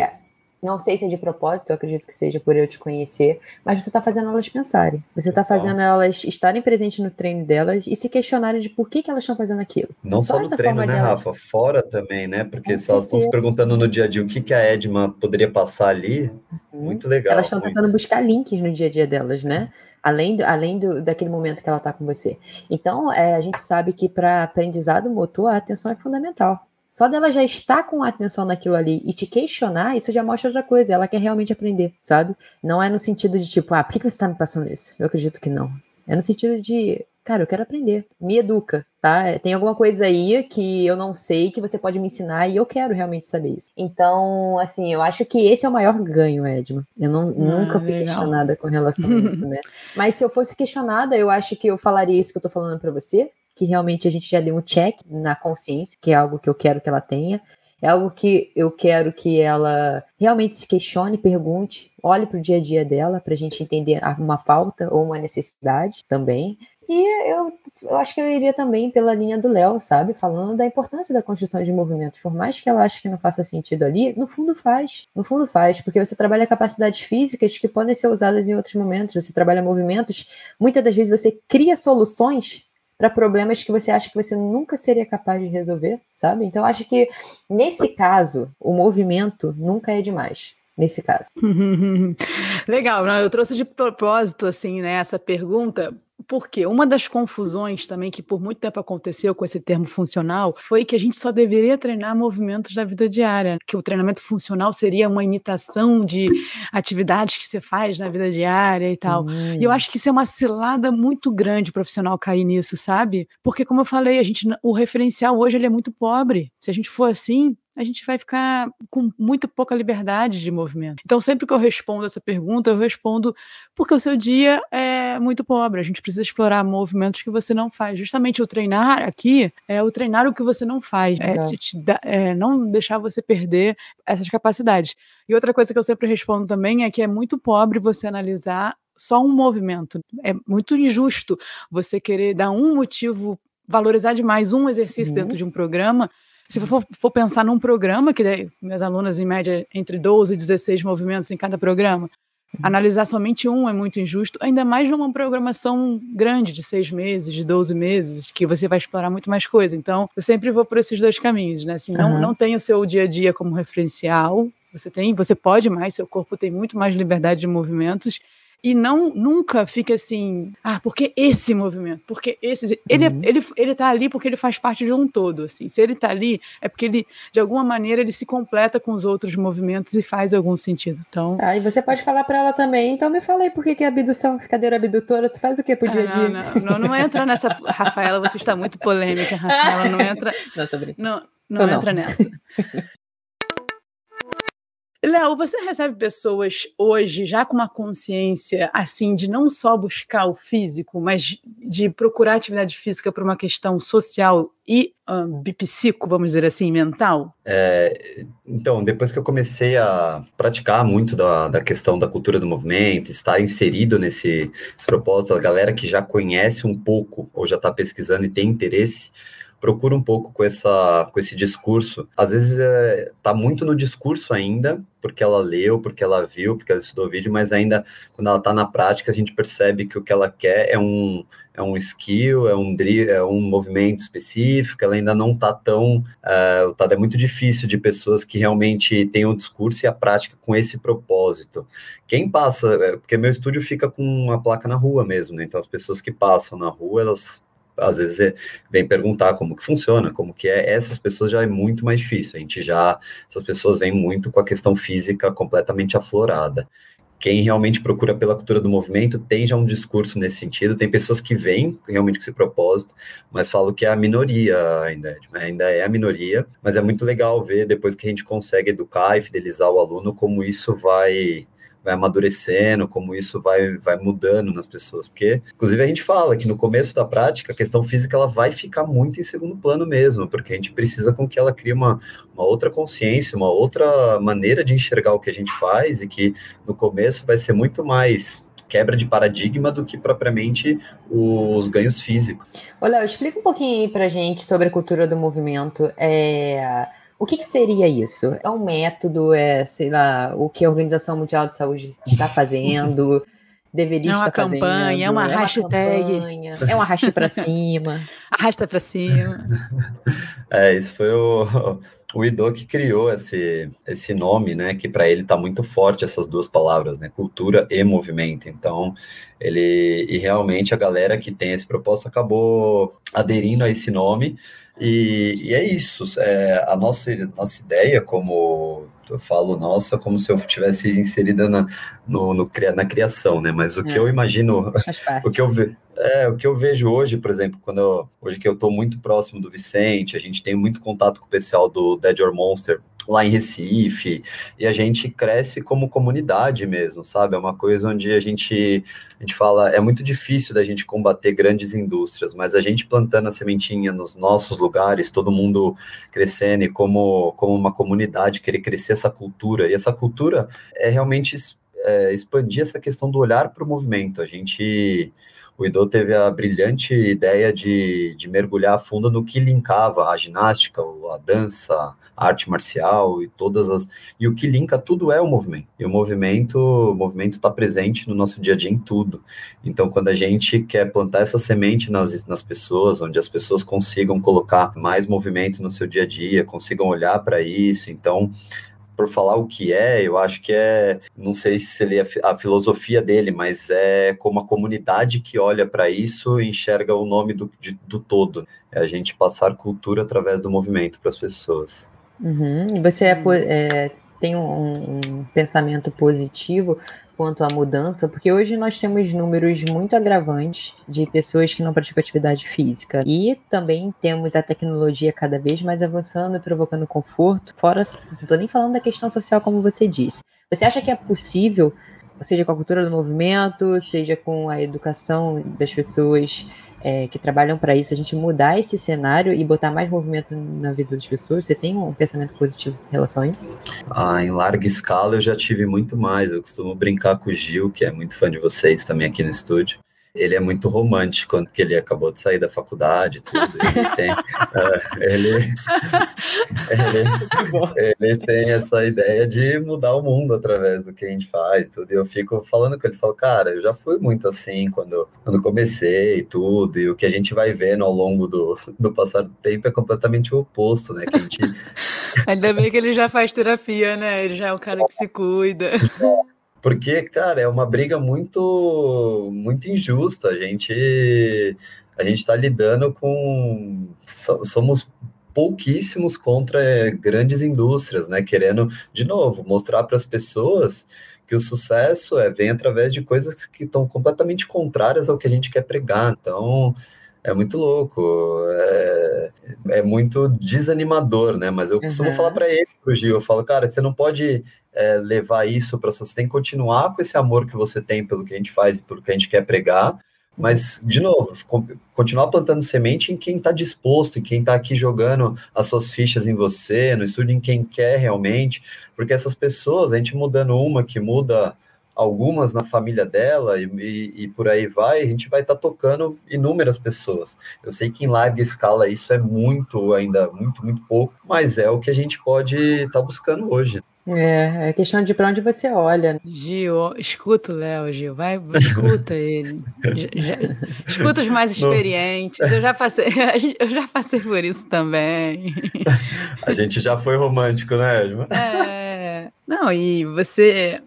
não sei se é de propósito, eu acredito que seja por eu te conhecer, mas você está fazendo elas pensarem. Você está fazendo elas estarem presentes no treino delas e se questionarem de por que, que elas estão fazendo aquilo.
Não só, só no treino, né, delas... Rafa? Fora também, né? Porque se elas estão se perguntando no dia a dia o que, que a Edma poderia passar ali, uhum. muito legal.
Elas estão tentando buscar links no dia a dia delas, né? Além, do, além do, daquele momento que ela está com você. Então, é, a gente sabe que para aprendizado motor, a atenção é fundamental. Só dela já estar com atenção naquilo ali e te questionar, isso já mostra outra coisa. Ela quer realmente aprender, sabe? Não é no sentido de tipo, ah, por que você está me passando isso? Eu acredito que não. É no sentido de, cara, eu quero aprender. Me educa, tá? É, tem alguma coisa aí que eu não sei que você pode me ensinar e eu quero realmente saber isso. Então, assim, eu acho que esse é o maior ganho, Edma. Eu não, ah, nunca fui legal. questionada com relação a isso, né? [LAUGHS] Mas se eu fosse questionada, eu acho que eu falaria isso que eu tô falando para você, que realmente a gente já deu um check na consciência, que é algo que eu quero que ela tenha. É algo que eu quero que ela realmente se questione, pergunte, olhe para o dia a dia dela, para a gente entender uma falta ou uma necessidade também. E eu, eu acho que eu iria também pela linha do Léo, sabe? Falando da importância da construção de movimentos. Por mais que ela ache que não faça sentido ali, no fundo faz. No fundo faz, porque você trabalha capacidades físicas que podem ser usadas em outros momentos. Você trabalha movimentos, muitas das vezes você cria soluções para problemas que você acha que você nunca seria capaz de resolver, sabe? Então, acho que nesse caso, o movimento nunca é demais. Nesse caso. [LAUGHS]
Legal, eu trouxe de propósito assim, né, essa pergunta, porque uma das confusões também que por muito tempo aconteceu com esse termo funcional foi que a gente só deveria treinar movimentos da vida diária, que o treinamento funcional seria uma imitação de atividades que você faz na vida diária e tal. Hum. E eu acho que isso é uma cilada muito grande profissional cair nisso, sabe? Porque como eu falei, a gente o referencial hoje ele é muito pobre. Se a gente for assim, a gente vai ficar com muito pouca liberdade de movimento. Então, sempre que eu respondo essa pergunta, eu respondo porque o seu dia é muito pobre. A gente precisa explorar movimentos que você não faz. Justamente o treinar aqui é o treinar o que você não faz, é, te, é não deixar você perder essas capacidades. E outra coisa que eu sempre respondo também é que é muito pobre você analisar só um movimento. É muito injusto você querer dar um motivo, valorizar demais um exercício uhum. dentro de um programa se for, for pensar num programa, que minhas alunas, em média, entre 12 e 16 movimentos em cada programa, uhum. analisar somente um é muito injusto, ainda mais numa programação grande, de seis meses, de 12 meses, que você vai explorar muito mais coisa. Então, eu sempre vou por esses dois caminhos, né? Assim, não, uhum. não tem o seu dia a dia como referencial, você tem, você pode mais, seu corpo tem muito mais liberdade de movimentos, e não nunca fica assim, ah, porque esse movimento, porque esse, ele, uhum. ele, ele tá ali porque ele faz parte de um todo, assim, se ele tá ali é porque ele, de alguma maneira, ele se completa com os outros movimentos e faz algum sentido, então...
Ah, e você pode falar para ela também, então me fala aí por que, que a abdução, cadeira abdutora, tu faz o que pro dia a dia?
Ah, não, não, não, entra nessa, Rafaela, você está muito polêmica, Rafaela, não entra... [LAUGHS]
Não, tô brincando.
Não, não, não entra nessa. [LAUGHS] Léo, você recebe pessoas hoje já com uma consciência assim de não só buscar o físico, mas de procurar atividade física por uma questão social e um, bipsico, vamos dizer assim, mental?
É, então, depois que eu comecei a praticar muito da, da questão da cultura do movimento, estar inserido nesse propósito, a galera que já conhece um pouco ou já está pesquisando e tem interesse, procura um pouco com, essa, com esse discurso. Às vezes é, tá muito no discurso ainda, porque ela leu, porque ela viu, porque ela estudou vídeo, mas ainda quando ela está na prática, a gente percebe que o que ela quer é um, é um skill, é um, é um movimento específico, ela ainda não está tão. Uh, tá, é muito difícil de pessoas que realmente têm o discurso e a prática com esse propósito. Quem passa, é, porque meu estúdio fica com uma placa na rua mesmo, né? Então as pessoas que passam na rua, elas às vezes vem perguntar como que funciona, como que é, essas pessoas já é muito mais difícil, a gente já, essas pessoas vêm muito com a questão física completamente aflorada quem realmente procura pela cultura do movimento tem já um discurso nesse sentido. Tem pessoas que vêm realmente com esse propósito, mas falo que é a minoria ainda, ainda é a minoria. Mas é muito legal ver depois que a gente consegue educar e fidelizar o aluno como isso vai vai amadurecendo, como isso vai, vai mudando nas pessoas. Porque, inclusive, a gente fala que no começo da prática, a questão física ela vai ficar muito em segundo plano mesmo, porque a gente precisa com que ela crie uma, uma outra consciência, uma outra maneira de enxergar o que a gente faz, e que no começo vai ser muito mais quebra de paradigma do que propriamente os ganhos físicos.
Olha, explica um pouquinho aí pra gente sobre a cultura do movimento. É o que, que, seria isso? É um método? É, sei lá, o que a Organização Mundial de Saúde está fazendo? [LAUGHS] Deveria
é
estar
campanha,
fazendo?
É uma, é uma hashtag.
Campanha, é um arraste para cima. [LAUGHS]
Arrasta para cima. [LAUGHS]
É, isso foi o, o Ido que criou esse, esse nome, né? Que para ele está muito forte essas duas palavras, né? Cultura e movimento. Então, ele e realmente a galera que tem esse propósito acabou aderindo a esse nome e, e é isso. É, a nossa, nossa ideia, como eu falo nossa, como se eu tivesse inserida na, no, no, na criação, né? Mas o que é, eu imagino, [LAUGHS] o que eu vejo. É, o que eu vejo hoje, por exemplo, quando eu, hoje que eu estou muito próximo do Vicente, a gente tem muito contato com o pessoal do Dead or Monster, lá em Recife, e a gente cresce como comunidade mesmo, sabe? É uma coisa onde a gente, a gente fala, é muito difícil da gente combater grandes indústrias, mas a gente plantando a sementinha nos nossos lugares, todo mundo crescendo e como, como uma comunidade querer crescer essa cultura, e essa cultura é realmente é, expandir essa questão do olhar para o movimento. A gente o Idô teve a brilhante ideia de, de mergulhar a fundo no que linkava a ginástica, a dança, arte marcial e todas as. E o que linka tudo é o movimento. E o movimento o movimento está presente no nosso dia a dia em tudo. Então, quando a gente quer plantar essa semente nas, nas pessoas, onde as pessoas consigam colocar mais movimento no seu dia a dia, consigam olhar para isso, então por falar o que é, eu acho que é, não sei se ele é a filosofia dele, mas é como a comunidade que olha para isso e enxerga o nome do, de, do todo. É a gente passar cultura através do movimento para as pessoas.
Uhum. E você é, é, tem um, um, pensamento positivo quanto à mudança, porque hoje nós temos números muito agravantes de pessoas que não praticam atividade física. E também temos a tecnologia cada vez mais avançando e provocando conforto, fora, não estou nem falando da questão social, como você disse. Você acha que é possível, seja com a cultura do movimento, seja com a educação das pessoas, é, que trabalham para isso, a gente mudar esse cenário e botar mais movimento na vida das pessoas? Você tem um pensamento positivo em relação a isso?
Ah, em larga escala eu já tive muito mais. Eu costumo brincar com o Gil, que é muito fã de vocês também aqui no estúdio ele é muito romântico, porque ele acabou de sair da faculdade, tudo. Ele [LAUGHS] tem, uh, ele, ele, ele, tem essa ideia de mudar o mundo através do que a gente faz, tudo. E eu fico falando com ele, falo, cara, eu já fui muito assim quando, quando comecei e tudo. E o que a gente vai vendo ao longo do, do passar do tempo é completamente o oposto, né? Que a gente...
Ainda bem que ele já faz terapia, né? Ele já é o cara que se cuida.
Porque, cara, é uma briga muito muito injusta. A gente a gente está lidando com somos pouquíssimos contra grandes indústrias, né? Querendo de novo mostrar para as pessoas que o sucesso é vem através de coisas que estão completamente contrárias ao que a gente quer pregar. Então, é muito louco, é, é muito desanimador, né? Mas eu costumo uhum. falar para ele, pro Gil, eu falo, cara, você não pode é, levar isso para você tem que continuar com esse amor que você tem pelo que a gente faz e pelo que a gente quer pregar, mas, de novo, continuar plantando semente em quem está disposto, em quem está aqui jogando as suas fichas em você, no estudo em quem quer realmente, porque essas pessoas, a gente mudando uma que muda algumas na família dela e, e, e por aí vai, a gente vai estar tá tocando inúmeras pessoas. Eu sei que em larga escala isso é muito, ainda muito, muito pouco, mas é o que a gente pode estar tá buscando hoje.
É, é questão de para onde você olha. Né?
Gil, escuta o Léo, Gil, vai, escuta ele. Já, escuta os mais [LAUGHS] experientes. Eu já passei, [LAUGHS] eu já passei por isso também. [LAUGHS]
A gente já foi romântico, né, Edma?
É. Não, e você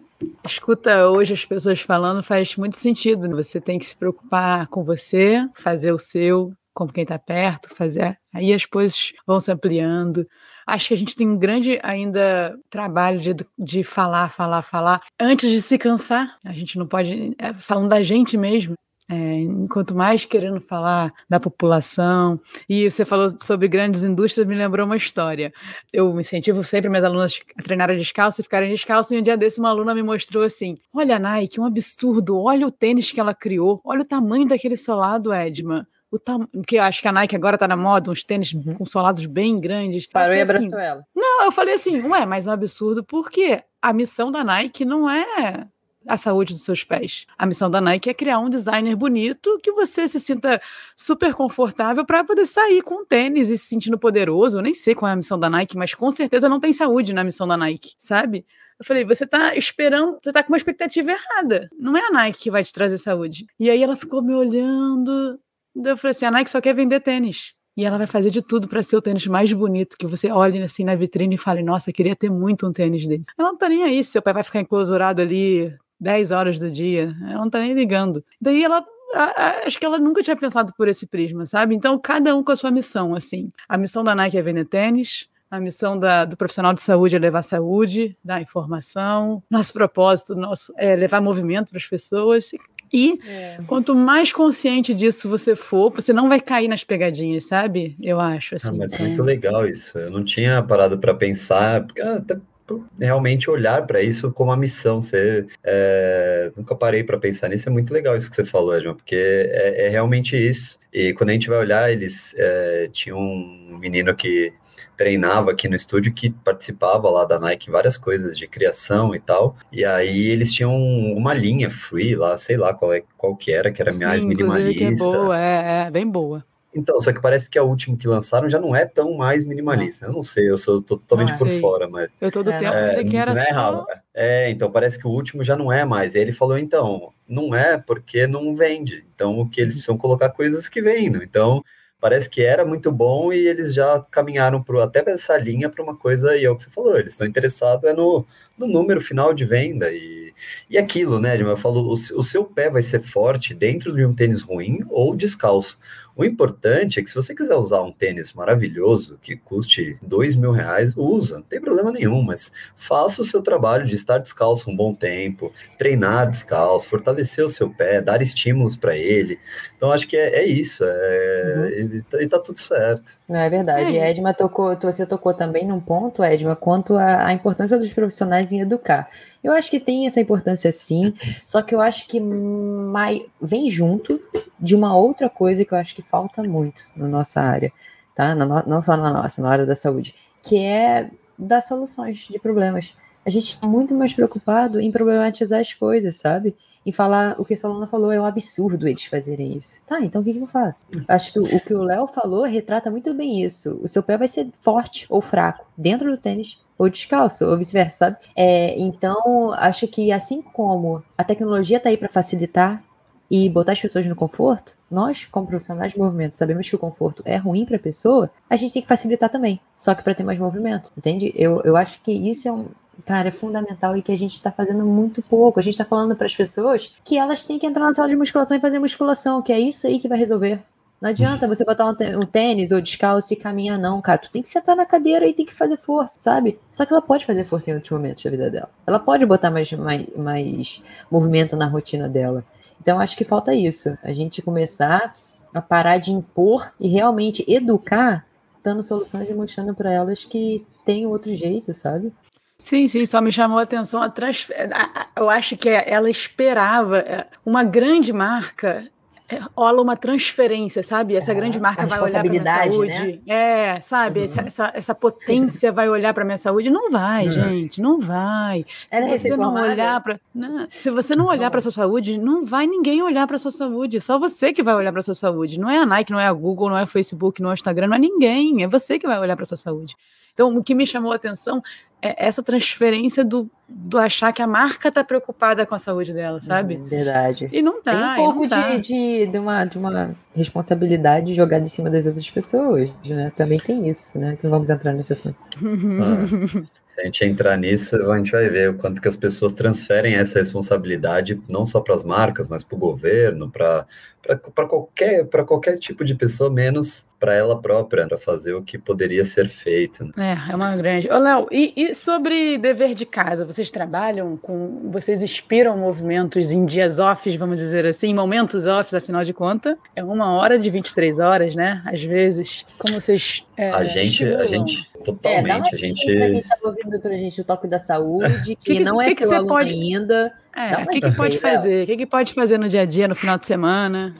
escuta hoje as pessoas falando faz muito sentido. Né? Você tem que se preocupar com você, fazer o seu, como quem está perto, fazer. Aí as coisas vão se ampliando. Acho que a gente tem um grande ainda trabalho de, de falar, falar, falar, antes de se cansar. A gente não pode, é, falando da gente mesmo, é, enquanto mais querendo falar da população, e você falou sobre grandes indústrias, me lembrou uma história. Eu incentivo sempre minhas alunas a treinarem descalço e ficarem descalço, e um dia desse uma aluna me mostrou assim: Olha, Nike, um absurdo, olha o tênis que ela criou, olha o tamanho daquele solado, Edma. O tam... Porque eu acho que a Nike agora tá na moda, uns tênis uhum. com solados bem grandes.
Parou e abraçou assim, ela.
Não, eu falei assim, ué, mas é um absurdo, porque a missão da Nike não é a saúde dos seus pés. A missão da Nike é criar um designer bonito que você se sinta super confortável para poder sair com tênis e se sentindo poderoso. Eu nem sei qual é a missão da Nike, mas com certeza não tem saúde na missão da Nike, sabe? Eu falei, você tá esperando, você tá com uma expectativa errada. Não é a Nike que vai te trazer saúde. E aí ela ficou me olhando. Eu falei assim: a Nike só quer vender tênis. E ela vai fazer de tudo para ser o tênis mais bonito, que você olhe assim na vitrine e fale, nossa, queria ter muito um tênis desse. Ela não tá nem aí, seu pai vai ficar enclosurado ali 10 horas do dia, ela não tá nem ligando. Daí ela acho que ela nunca tinha pensado por esse prisma, sabe? Então, cada um com a sua missão, assim. A missão da Nike é vender tênis, a missão da, do profissional de saúde é levar saúde, dar informação. Nosso propósito nosso é levar movimento para as pessoas. E é. quanto mais consciente disso você for, você não vai cair nas pegadinhas, sabe? Eu acho. Assim,
ah, mas é muito legal isso. Eu não tinha parado para pensar, ah, até realmente olhar para isso como uma missão. Você é, nunca parei para pensar nisso. É muito legal isso que você falou, Edma, porque é, é, realmente isso. E quando a gente vai olhar, eles é, tinham um menino que treinava aqui no estúdio que participava lá da Nike várias coisas de criação e tal. E aí eles tinham uma linha free lá, sei lá qual, é, qual que era, que era Sim, mais minimalista. Que
é boa, é, é bem boa.
Então, só que parece que a última que lançaram já não é tão mais minimalista. Eu não sei, eu sou totalmente ah, por sei. fora, mas.
Eu todo é, tempo é, que era
não é
só...
É, então parece que o último já não é mais. E ele falou, então, não é porque não vende. Então, o que eles precisam colocar coisas que vendam. Então, parece que era muito bom e eles já caminharam pro, até essa linha para uma coisa, e é o que você falou, eles estão interessados é no, no número final de venda. E, e aquilo, né, Edma? Eu falo, o, o seu pé vai ser forte dentro de um tênis ruim ou descalço. O importante é que se você quiser usar um tênis maravilhoso, que custe dois mil reais, usa, não tem problema nenhum, mas faça o seu trabalho de estar descalço um bom tempo, treinar descalço, fortalecer o seu pé, dar estímulos para ele. Então, acho que é, é isso, é, uhum. e, tá, e, tá, tudo certo.
Não, é verdade. É. Edma tocou, você tocou também num ponto, Edma, quanto à importância dos profissionais em educar. Eu acho que tem essa importância sim, só que eu acho que mais, vem junto de uma outra coisa que eu acho que falta muito na nossa área, tá? Na, não só na nossa, na área da saúde, que é dar soluções de problemas. A gente está muito mais preocupado em problematizar as coisas, sabe? E falar o que a Solana falou é um absurdo eles fazerem isso. Tá, então o que, que eu faço? Acho que o, o que o Léo falou retrata muito bem isso. O seu pé vai ser forte ou fraco dentro do tênis ou descalço, ou vice-versa, sabe? É, então, acho que assim como a tecnologia está aí para facilitar e botar as pessoas no conforto, nós, como profissionais de movimento, sabemos que o conforto é ruim para a pessoa, a gente tem que facilitar também, só que para ter mais movimento, entende? Eu, eu acho que isso é um, cara, é fundamental e que a gente está fazendo muito pouco. A gente está falando para as pessoas que elas têm que entrar na sala de musculação e fazer musculação, que é isso aí que vai resolver. Não adianta você botar um tênis ou descalço e caminhar, não, cara. Tu tem que sentar na cadeira e tem que fazer força, sabe? Só que ela pode fazer força em outros momentos da vida dela. Ela pode botar mais, mais, mais movimento na rotina dela. Então, acho que falta isso. A gente começar a parar de impor e realmente educar, dando soluções e mostrando para elas que tem outro jeito, sabe?
Sim, sim, só me chamou a atenção a trans... Eu acho que ela esperava é, uma grande marca rola uma transferência, sabe? Essa é, grande marca vai olhar para minha né? saúde. Né? É, sabe? Uhum. Essa, essa, essa, potência vai olhar para minha saúde. Não vai, uhum. gente, não vai.
Ela se você não olhar
para, se você não olhar para sua saúde, não vai ninguém olhar para sua saúde. Só você que vai olhar para sua saúde. Não é a Nike, não é a Google, não é o Facebook, não é o Instagram, não é ninguém. É você que vai olhar para sua saúde. Então, o que me chamou a atenção é essa transferência do do achar que a marca tá preocupada com a saúde dela, sabe?
Hum, verdade.
E não tá.
Tem um pouco
tá.
de, de, de, uma, de uma responsabilidade jogada em cima das outras pessoas, né? Também tem isso, né? Que não vamos entrar nesse assunto.
Ah, se a gente entrar nisso, a gente vai ver o quanto que as pessoas transferem essa responsabilidade não só para as marcas, mas para o governo, para qualquer, qualquer tipo de pessoa, menos para ela própria, para fazer o que poderia ser feito.
Né? É, é uma grande. Ô, Léo, e, e, sobre dever de casa? Vocês trabalham com. Vocês inspiram movimentos em dias offs, vamos dizer assim, momentos offs, afinal de contas? É uma hora de 23 horas, né? Às vezes. Como vocês. É,
a gente, a gente, totalmente. É, a gente. Pra
quem tá ouvindo pra gente o toque da saúde, [LAUGHS] que, que, que não é que seu aluno pode... ainda.
É, o que, que pode fazer? O que, que pode fazer no dia a dia, no final de semana?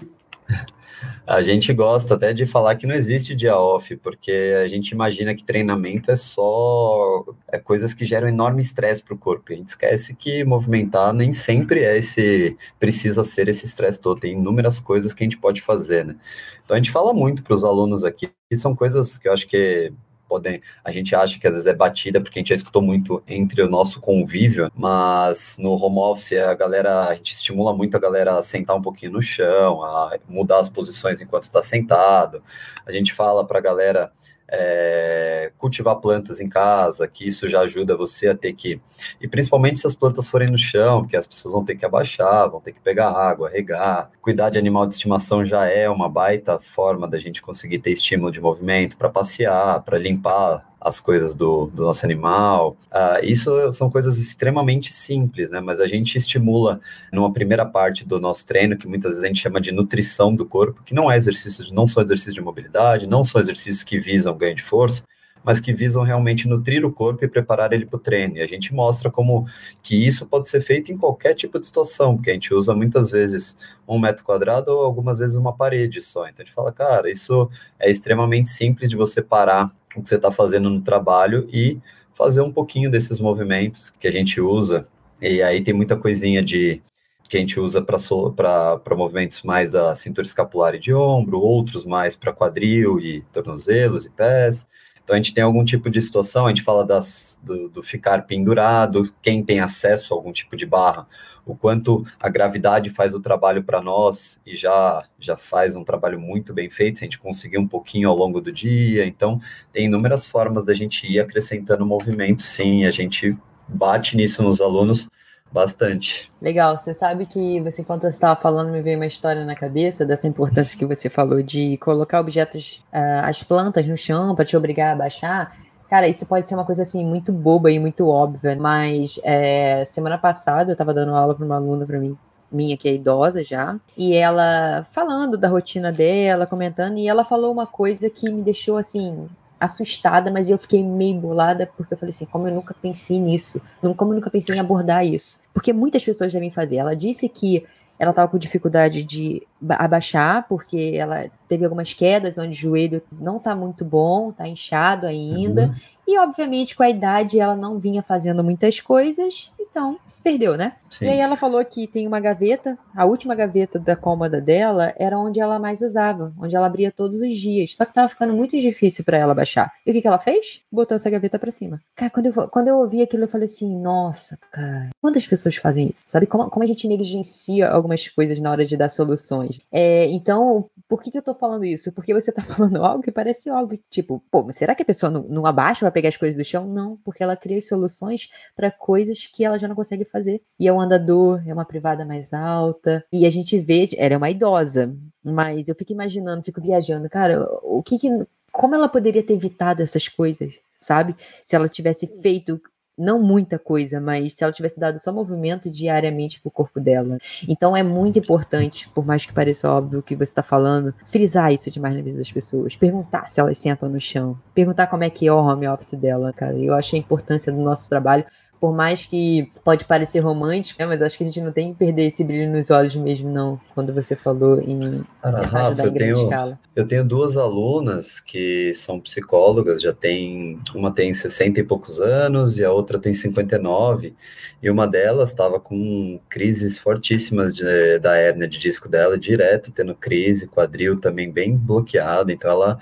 A gente gosta até de falar que não existe dia off, porque a gente imagina que treinamento é só é coisas que geram enorme estresse para o corpo. A gente esquece que movimentar nem sempre é esse precisa ser esse estresse todo. Tem inúmeras coisas que a gente pode fazer, né? Então a gente fala muito para os alunos aqui, e são coisas que eu acho que podem. A gente acha que às vezes é batida, porque a gente já escutou muito entre o nosso convívio, mas no home office a galera, a gente estimula muito a galera a sentar um pouquinho no chão, a mudar as posições enquanto está sentado. A gente fala para a galera é, cultivar plantas em casa, que isso já ajuda você a ter que. E principalmente se as plantas forem no chão, porque as pessoas vão ter que abaixar, vão ter que pegar água, regar. Cuidar de animal de estimação já é uma baita forma da gente conseguir ter estímulo de movimento para passear, para limpar as coisas do, do nosso animal. Uh, isso são coisas extremamente simples, né? Mas a gente estimula numa primeira parte do nosso treino, que muitas vezes a gente chama de nutrição do corpo, que não é exercício, não são exercícios de mobilidade, não são exercícios que visam ganho de força, mas que visam realmente nutrir o corpo e preparar ele para o treino. E a gente mostra como que isso pode ser feito em qualquer tipo de situação, porque a gente usa muitas vezes um metro quadrado ou algumas vezes uma parede só. Então a gente fala, cara, isso é extremamente simples de você parar o que você está fazendo no trabalho e fazer um pouquinho desses movimentos que a gente usa. E aí tem muita coisinha de que a gente usa para movimentos mais da cintura escapular e de ombro, outros mais para quadril e tornozelos e pés. Então a gente tem algum tipo de situação, a gente fala das, do, do, ficar pendurado, quem tem acesso a algum tipo de barra, o quanto a gravidade faz o trabalho para nós e já, já faz um trabalho muito bem feito, se a gente conseguir um pouquinho ao longo do dia. Então tem inúmeras formas da gente ir acrescentando movimento, sim, a gente bate nisso nos alunos Bastante.
Legal. Você sabe que você, enquanto você estava falando, me veio uma história na cabeça dessa importância que você falou de colocar objetos, uh, as plantas no chão para te obrigar a baixar. Cara, isso pode ser uma coisa assim muito boba e muito óbvia, mas é, semana passada eu estava dando aula para uma aluna para mim, minha que é idosa já, e ela falando da rotina dela, comentando, e ela falou uma coisa que me deixou assim assustada, mas eu fiquei meio bolada porque eu falei assim, como eu nunca pensei nisso, como eu nunca pensei em abordar isso, porque muitas pessoas devem fazer. Ela disse que ela estava com dificuldade de abaixar, porque ela teve algumas quedas onde o joelho não está muito bom, está inchado ainda, uhum. e obviamente com a idade ela não vinha fazendo muitas coisas, então perdeu, né? Sim. E aí ela falou que tem uma gaveta, a última gaveta da cômoda dela era onde ela mais usava, onde ela abria todos os dias. Só que tava ficando muito difícil para ela baixar. E o que, que ela fez? Botou essa gaveta para cima. Cara, quando eu, quando eu ouvi aquilo, eu falei assim: nossa, cara, quantas pessoas fazem isso? Sabe como, como a gente negligencia algumas coisas na hora de dar soluções? É, então, por que, que eu tô falando isso? Porque você tá [LAUGHS] falando algo que parece óbvio. Tipo, pô, mas será que a pessoa não, não abaixa para pegar as coisas do chão? Não, porque ela cria soluções para coisas que ela já não consegue fazer. E é um andador, é uma privada mais alta. E a gente vê, ela é uma idosa, mas eu fico imaginando, fico viajando, cara, o que, que como ela poderia ter evitado essas coisas, sabe? Se ela tivesse feito não muita coisa, mas se ela tivesse dado só movimento diariamente para o corpo dela. Então é muito importante, por mais que pareça óbvio o que você está falando, frisar isso demais na vida das pessoas. Perguntar se elas sentam no chão. Perguntar como é que é o home office dela, cara. Eu acho a importância do nosso trabalho por mais que pode parecer romântico, né, mas acho que a gente não tem que perder esse brilho nos olhos mesmo, não, quando você falou em
ah, Rafa, eu tenho, escala. Eu tenho duas alunas que são psicólogas, já tem, uma tem 60 e poucos anos e a outra tem 59, e uma delas estava com crises fortíssimas de, da hérnia de disco dela, direto tendo crise, quadril também bem bloqueado, então ela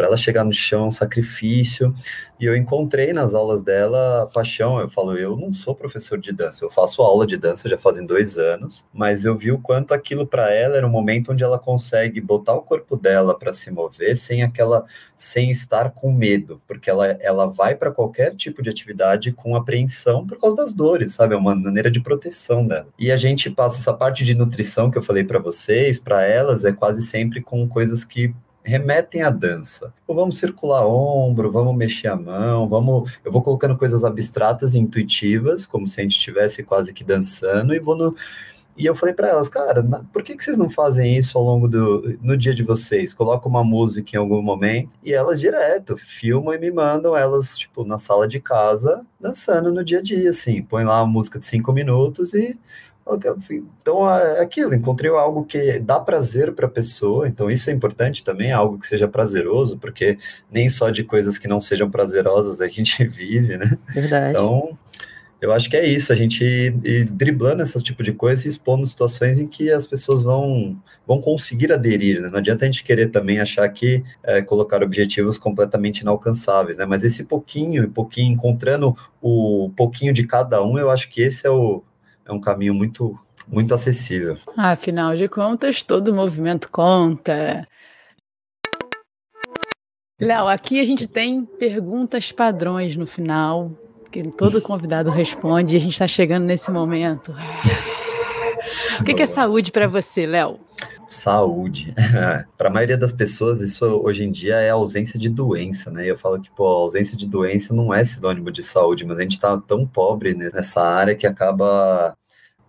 para ela chegar no chão, sacrifício. E eu encontrei nas aulas dela paixão. Eu falo, eu não sou professor de dança, eu faço aula de dança já fazem dois anos, mas eu vi o quanto aquilo para ela era um momento onde ela consegue botar o corpo dela para se mover sem aquela, sem estar com medo, porque ela, ela vai para qualquer tipo de atividade com apreensão por causa das dores, sabe? É uma maneira de proteção dela. E a gente passa essa parte de nutrição que eu falei para vocês, para elas é quase sempre com coisas que remetem à dança. Ou vamos circular ombro, vamos mexer a mão, vamos. Eu vou colocando coisas abstratas e intuitivas, como se a gente estivesse quase que dançando, e vou no. E eu falei para elas, cara, por que, que vocês não fazem isso ao longo do no dia de vocês? Colocam uma música em algum momento e elas direto filmam e me mandam elas, tipo, na sala de casa, dançando no dia a dia, assim. Põe lá uma música de cinco minutos e então é aquilo, encontrei algo que dá prazer para a pessoa, então isso é importante também, algo que seja prazeroso, porque nem só de coisas que não sejam prazerosas a gente [LAUGHS] vive, né?
Verdade.
Então, eu acho que é isso, a gente ir, ir driblando esse tipo de coisa e expondo situações em que as pessoas vão, vão conseguir aderir, né? Não adianta a gente querer também achar que é, colocar objetivos completamente inalcançáveis, né? Mas esse pouquinho, pouquinho, encontrando o pouquinho de cada um, eu acho que esse é o, é um caminho muito, muito acessível.
Afinal de contas, todo movimento conta. Léo, aqui a gente tem perguntas padrões no final, que todo convidado responde, e a gente está chegando nesse momento. O que, que é saúde para você, Léo?
Saúde. [LAUGHS] para a maioria das pessoas, isso hoje em dia é ausência de doença, né? Eu falo que, pô, ausência de doença não é sinônimo de saúde, mas a gente está tão pobre nessa área que acaba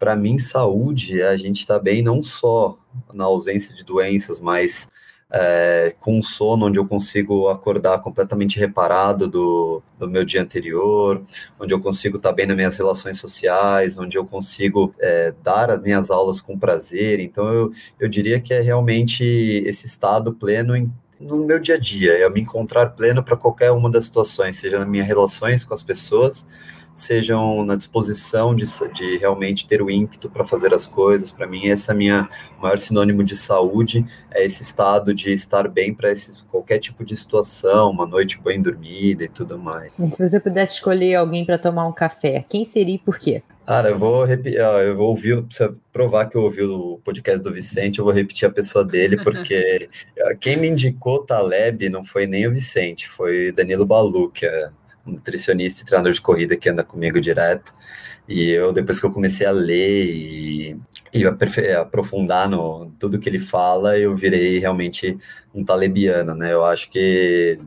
para mim, saúde a gente estar tá bem não só na ausência de doenças, mas é, com sono onde eu consigo acordar completamente reparado do, do meu dia anterior, onde eu consigo estar tá bem nas minhas relações sociais, onde eu consigo é, dar as minhas aulas com prazer. Então, eu, eu diria que é realmente esse estado pleno em, no meu dia a dia, é me encontrar pleno para qualquer uma das situações, seja nas minhas relações com as pessoas, sejam na disposição de, de realmente ter o ímpeto para fazer as coisas. Para mim, esse é minha maior sinônimo de saúde, é esse estado de estar bem para qualquer tipo de situação, uma noite bem dormida e tudo mais.
E se você pudesse escolher alguém para tomar um café, quem seria e por quê?
Cara, eu vou repetir, eu vou ouvir, precisa provar que eu ouvi o podcast do Vicente, eu vou repetir a pessoa dele, porque [LAUGHS] quem me indicou Taleb não foi nem o Vicente, foi Danilo Balu, que é nutricionista e treinador de corrida que anda comigo direto. E eu, depois que eu comecei a ler e, e aprofundar no tudo que ele fala, eu virei realmente um talebiano, né? Eu acho que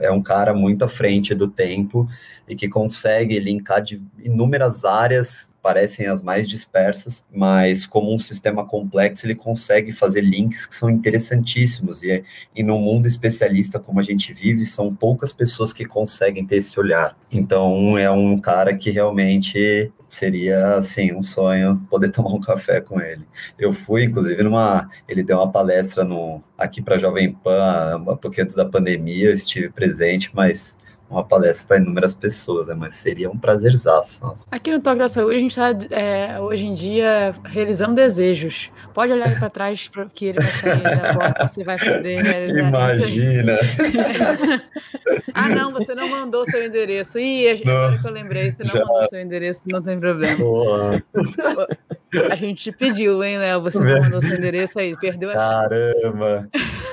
é um cara muito à frente do tempo e que consegue linkar de inúmeras áreas parecem as mais dispersas, mas como um sistema complexo, ele consegue fazer links que são interessantíssimos. E, e no mundo especialista como a gente vive, são poucas pessoas que conseguem ter esse olhar. Então, é um cara que realmente seria assim um sonho poder tomar um café com ele. Eu fui inclusive numa, ele deu uma palestra no aqui para Jovem Pan, um pouquinho antes da pandemia, eu estive presente, mas uma palestra para inúmeras pessoas, né? mas seria um prazerzaço. Nossa.
Aqui no Toque da Saúde, a gente está, é, hoje em dia, realizando desejos. Pode olhar para trás, que ele vai sair da porta, você vai poder realizar
Imagina! [LAUGHS]
ah, não, você não mandou seu endereço. Ih, agora que eu lembrei, você não já. mandou seu endereço, não tem problema. Boa. [LAUGHS] A gente te pediu, hein, Léo? Você não mandou seu endereço aí, perdeu a
Caramba!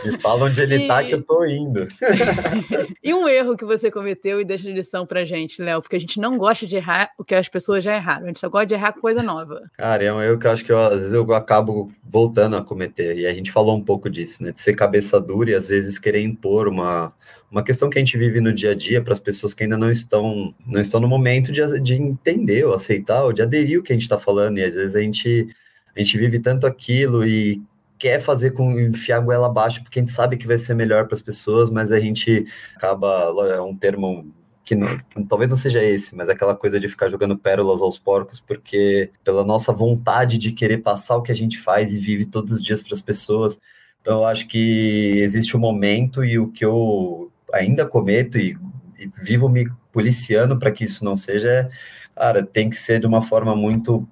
Me fala onde ele e... tá que eu tô indo. [LAUGHS]
e um erro que você cometeu e deixa de lição pra gente, Léo, porque a gente não gosta de errar o que as pessoas já erraram, a gente só gosta de errar coisa nova.
Cara, é um erro que eu acho que eu, às vezes eu acabo voltando a cometer, e a gente falou um pouco disso, né? De ser cabeça dura e às vezes querer impor uma, uma questão que a gente vive no dia a dia para as pessoas que ainda não estão não estão no momento de, de entender ou aceitar ou de aderir o que a gente está falando e às vezes a gente a gente vive tanto aquilo e quer fazer com enfiar a goela abaixo porque a gente sabe que vai ser melhor para as pessoas, mas a gente acaba é um termo que não, talvez não seja esse, mas aquela coisa de ficar jogando pérolas aos porcos, porque pela nossa vontade de querer passar o que a gente faz e vive todos os dias para as pessoas. Então, eu acho que existe um momento e o que eu ainda cometo e, e vivo me policiando para que isso não seja, cara, tem que ser de uma forma muito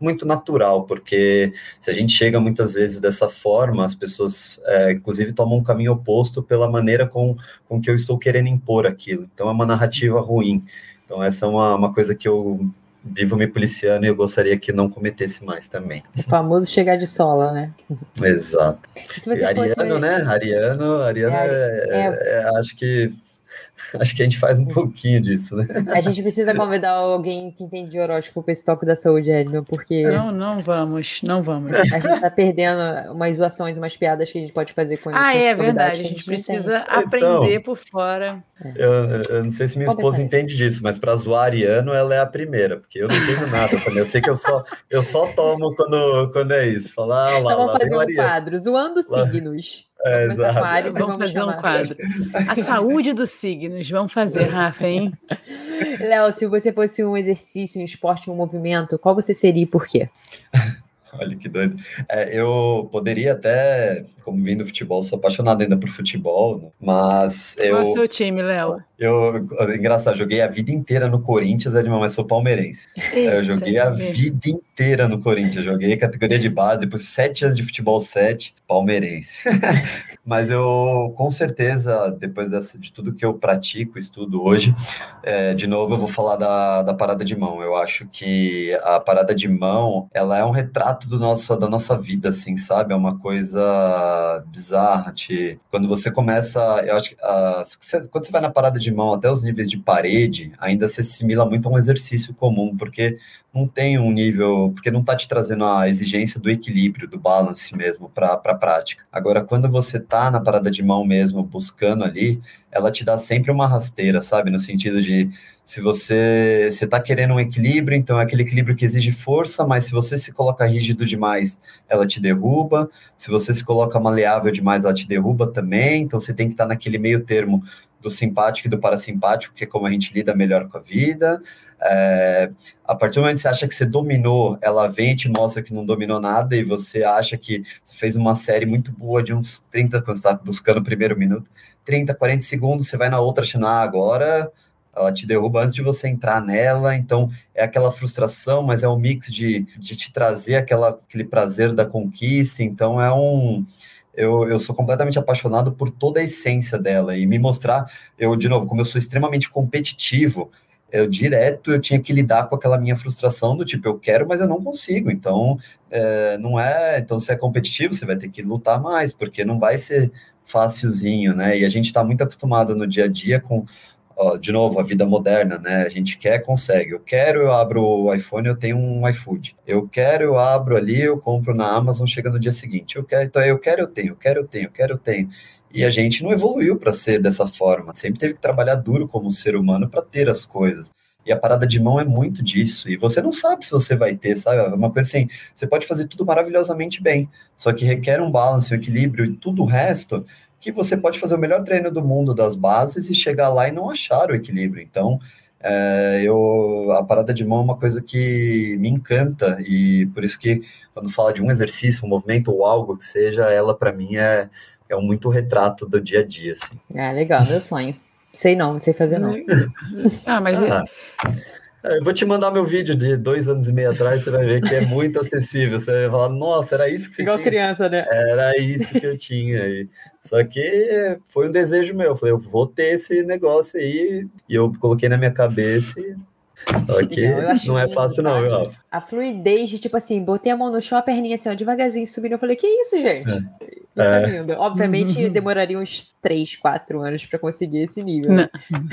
muito natural, porque se a gente chega muitas vezes dessa forma, as pessoas, é, inclusive, tomam um caminho oposto pela maneira com, com que eu estou querendo impor aquilo. Então, é uma narrativa ruim. Então, essa é uma, uma coisa que eu vivo me policiando e eu gostaria que não cometesse mais também.
O famoso chegar de sola, né?
Exato. Ariano, fosse... né? Ariano, Ariano é, é, é, é, acho que [LAUGHS] Acho que a gente faz um pouquinho disso, né?
A gente precisa convidar alguém que entende de horóscopo para esse toque da saúde, Edmil, porque.
Não, não vamos, não vamos.
A gente está perdendo umas zoações, umas piadas que a gente pode fazer com
Ah, é verdade. A gente precisa aprender então, por fora.
Eu, eu, não sei se minha esposa entende disso, mas para zoar Ariano, ela é a primeira, porque eu não entendo nada também. Eu sei que eu só, eu só tomo quando, quando é isso. Falar, ah, lá,
então, vamos lá, fazer um quadro, zoando lá. signos.
É, exato.
vamos, vamos fazer chamar. um quadro. A saúde dos signos. Vamos fazer, Rafa, hein?
Léo, se você fosse um exercício, um esporte, um movimento, qual você seria e por quê? [LAUGHS] [LAUGHS]
Olha que doido. É, eu poderia até, como vim do futebol, sou apaixonado ainda por futebol, né? mas eu... Qual é
o seu time, Léo?
Eu, engraçado, joguei a vida inteira no Corinthians, Edmar, mas sou palmeirense. Eita, eu joguei a vida inteira no Corinthians, joguei categoria de base, depois sete anos de futebol, sete, palmeirense. [LAUGHS] mas eu, com certeza, depois dessa, de tudo que eu pratico, estudo hoje, é, de novo eu vou falar da, da parada de mão. Eu acho que a parada de mão, ela é um retrato do nosso, da nossa vida, assim, sabe? É uma coisa bizarra. Te, quando você começa, eu acho que a, quando você vai na parada de mão até os níveis de parede, ainda se assimila muito a um exercício comum, porque não tem um nível, porque não está te trazendo a exigência do equilíbrio, do balance mesmo para a prática. Agora, quando você está na parada de mão mesmo, buscando ali, ela te dá sempre uma rasteira, sabe? No sentido de se você está querendo um equilíbrio, então é aquele equilíbrio que exige força, mas se você se coloca rígido demais, ela te derruba. Se você se coloca maleável demais, ela te derruba também. Então você tem que estar tá naquele meio termo do simpático e do parasimpático, que é como a gente lida melhor com a vida. É, a partir do momento que você acha que você dominou, ela vem e te mostra que não dominou nada, e você acha que você fez uma série muito boa de uns 30, quando você está buscando o primeiro minuto, 30, 40 segundos, você vai na outra achando, ah, agora ela te derruba antes de você entrar nela, então é aquela frustração, mas é um mix de, de te trazer aquela, aquele prazer da conquista, então é um eu, eu sou completamente apaixonado por toda a essência dela e me mostrar, eu, de novo, como eu sou extremamente competitivo, eu direto eu tinha que lidar com aquela minha frustração do tipo, eu quero, mas eu não consigo. Então, é, não é. Então, se é competitivo, você vai ter que lutar mais, porque não vai ser facilzinho, né? E a gente está muito acostumado no dia a dia com, ó, de novo, a vida moderna, né? A gente quer, consegue. Eu quero, eu abro o iPhone, eu tenho um iFood. Eu quero, eu abro ali, eu compro na Amazon, chega no dia seguinte. Eu quero, então eu quero, eu tenho, eu quero, eu tenho, eu quero, eu tenho. E a gente não evoluiu para ser dessa forma. Sempre teve que trabalhar duro como ser humano para ter as coisas. E a parada de mão é muito disso. E você não sabe se você vai ter, sabe? É uma coisa assim, você pode fazer tudo maravilhosamente bem, só que requer um balance, um equilíbrio e tudo o resto que você pode fazer o melhor treino do mundo das bases e chegar lá e não achar o equilíbrio. Então, é, eu, a parada de mão é uma coisa que me encanta e por isso que quando fala de um exercício, um movimento ou algo que seja, ela para mim é é um muito retrato do dia a dia, assim.
Ah, legal, meu sonho. Sei não, não sei fazer não. [LAUGHS]
ah, mas... Ah,
eu vou te mandar meu vídeo de dois anos e meio atrás, você vai ver que é muito acessível. Você vai falar, nossa, era isso que você
Igual
tinha.
criança, né?
Era isso que eu tinha. aí. Só que foi um desejo meu. Eu falei, eu vou ter esse negócio aí. E eu coloquei na minha cabeça e só que não, é fácil, não, viu,
A fluidez de, tipo assim, botei a mão no chão, a perninha assim, ó, devagarzinho subindo. Eu falei, que isso, gente? É. Isso é, é lindo. Obviamente, uhum. demoraria uns 3, 4 anos para conseguir esse nível.
Não,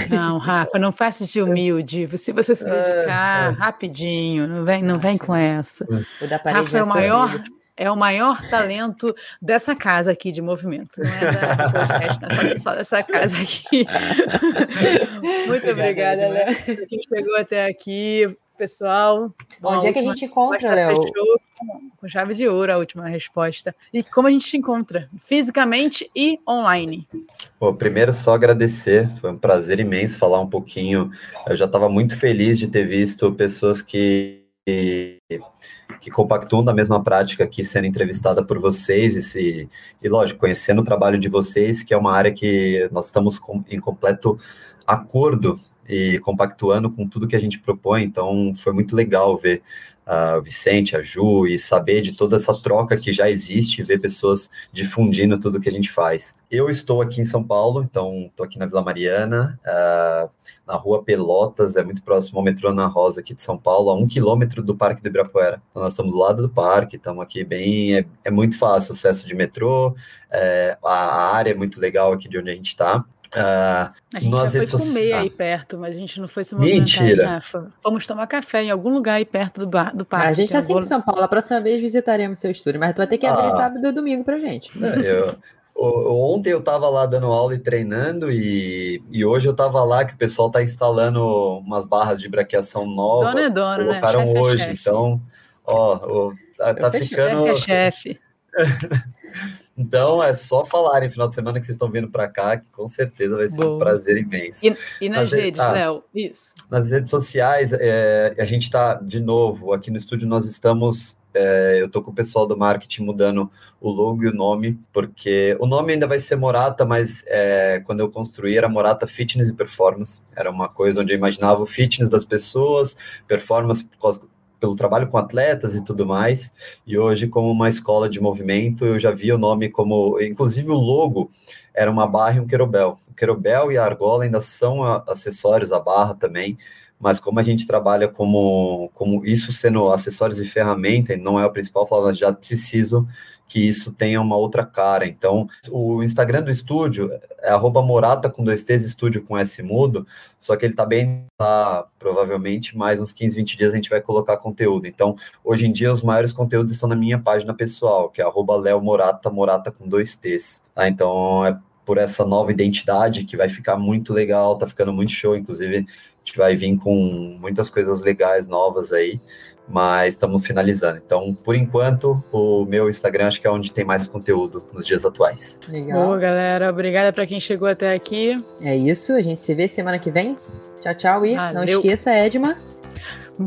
não, Rafa, não faça de humilde. Se você se dedicar é, é. rapidinho, não vem, não vem com essa. O da parede Rafa é o maior. Vida é o maior talento dessa casa aqui de movimento. Não é da podcast, é só dessa casa aqui. [LAUGHS] Muito obrigada, Léo. Quem chegou até aqui, pessoal.
Onde é que a gente encontra, Léo?
Com chave de ouro a última resposta. E como a gente se encontra? Fisicamente e online.
Bom, primeiro só agradecer, foi um prazer imenso falar um pouquinho. Eu já estava muito feliz de ter visto pessoas que que compactuam da mesma prática aqui sendo entrevistada por vocês e, se, e lógico, conhecendo o trabalho de vocês, que é uma área que nós estamos com, em completo acordo e compactuando com tudo que a gente propõe. Então, foi muito legal ver o Vicente, a Ju, e saber de toda essa troca que já existe, ver pessoas difundindo tudo que a gente faz. Eu estou aqui em São Paulo, então estou aqui na Vila Mariana, uh, na rua Pelotas, é muito próximo ao metrô Ana Rosa aqui de São Paulo, a um quilômetro do Parque do Ibirapuera. Então nós estamos do lado do parque, estamos aqui bem, é, é muito fácil acesso de metrô, é, a área é muito legal aqui de onde a gente está.
Uh, a gente já foi comer aí perto, mas a gente não foi se movimentar.
Mentira.
Vamos tomar café em algum lugar aí perto do, bar, do parque.
A gente está sempre em São Paulo. A próxima vez visitaremos seu estúdio, mas tu vai ter que abrir ah. sábado e domingo pra gente.
É, eu, ontem eu estava lá dando aula e treinando, e, e hoje eu estava lá que o pessoal está instalando umas barras de braqueação novas.
Dona é dona,
né? colocaram
né?
hoje, é então, ó, tá, tá ficando.
Chefe é chefe. [LAUGHS]
Então é só falarem final de semana que vocês estão vindo para cá, que com certeza vai ser um prazer imenso.
E, e nas, nas, redes, ah, Léo? Isso.
Nas redes sociais, é, a gente está, de novo, aqui no estúdio nós estamos. É, eu estou com o pessoal do marketing mudando o logo e o nome, porque o nome ainda vai ser Morata, mas é, quando eu construí era Morata Fitness e Performance. Era uma coisa onde eu imaginava o fitness das pessoas, performance pelo trabalho com atletas e tudo mais, e hoje como uma escola de movimento, eu já vi o nome como, inclusive o logo era uma barra e um querobel. O querobel e a argola ainda são acessórios, a barra também, mas como a gente trabalha como, como isso sendo acessórios e ferramenta, e não é o principal, falando, já preciso que isso tenha uma outra cara. Então, o Instagram do estúdio é morata com dois T's, estúdio com S mudo, só que ele tá bem lá, provavelmente mais uns 15, 20 dias a gente vai colocar conteúdo. Então, hoje em dia, os maiores conteúdos estão na minha página pessoal, que é arroba Leo Morata, morata com dois T's. Tá? Então, é por essa nova identidade que vai ficar muito legal, tá ficando muito show, inclusive a gente vai vir com muitas coisas legais novas aí mas estamos finalizando. Então, por enquanto, o meu Instagram acho que é onde tem mais conteúdo nos dias atuais.
Legal. Boa, galera. Obrigada para quem chegou até aqui.
É isso. A gente se vê semana que vem. Tchau, tchau. E Valeu. não esqueça, Edma.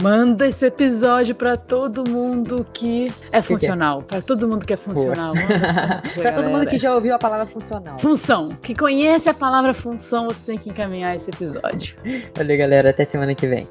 Manda esse episódio para todo mundo que é funcional. Para todo mundo que é funcional. [LAUGHS]
para todo mundo que já ouviu a palavra funcional.
Função. Que conhece a palavra função, você tem que encaminhar esse episódio.
Valeu, galera. Até semana que vem.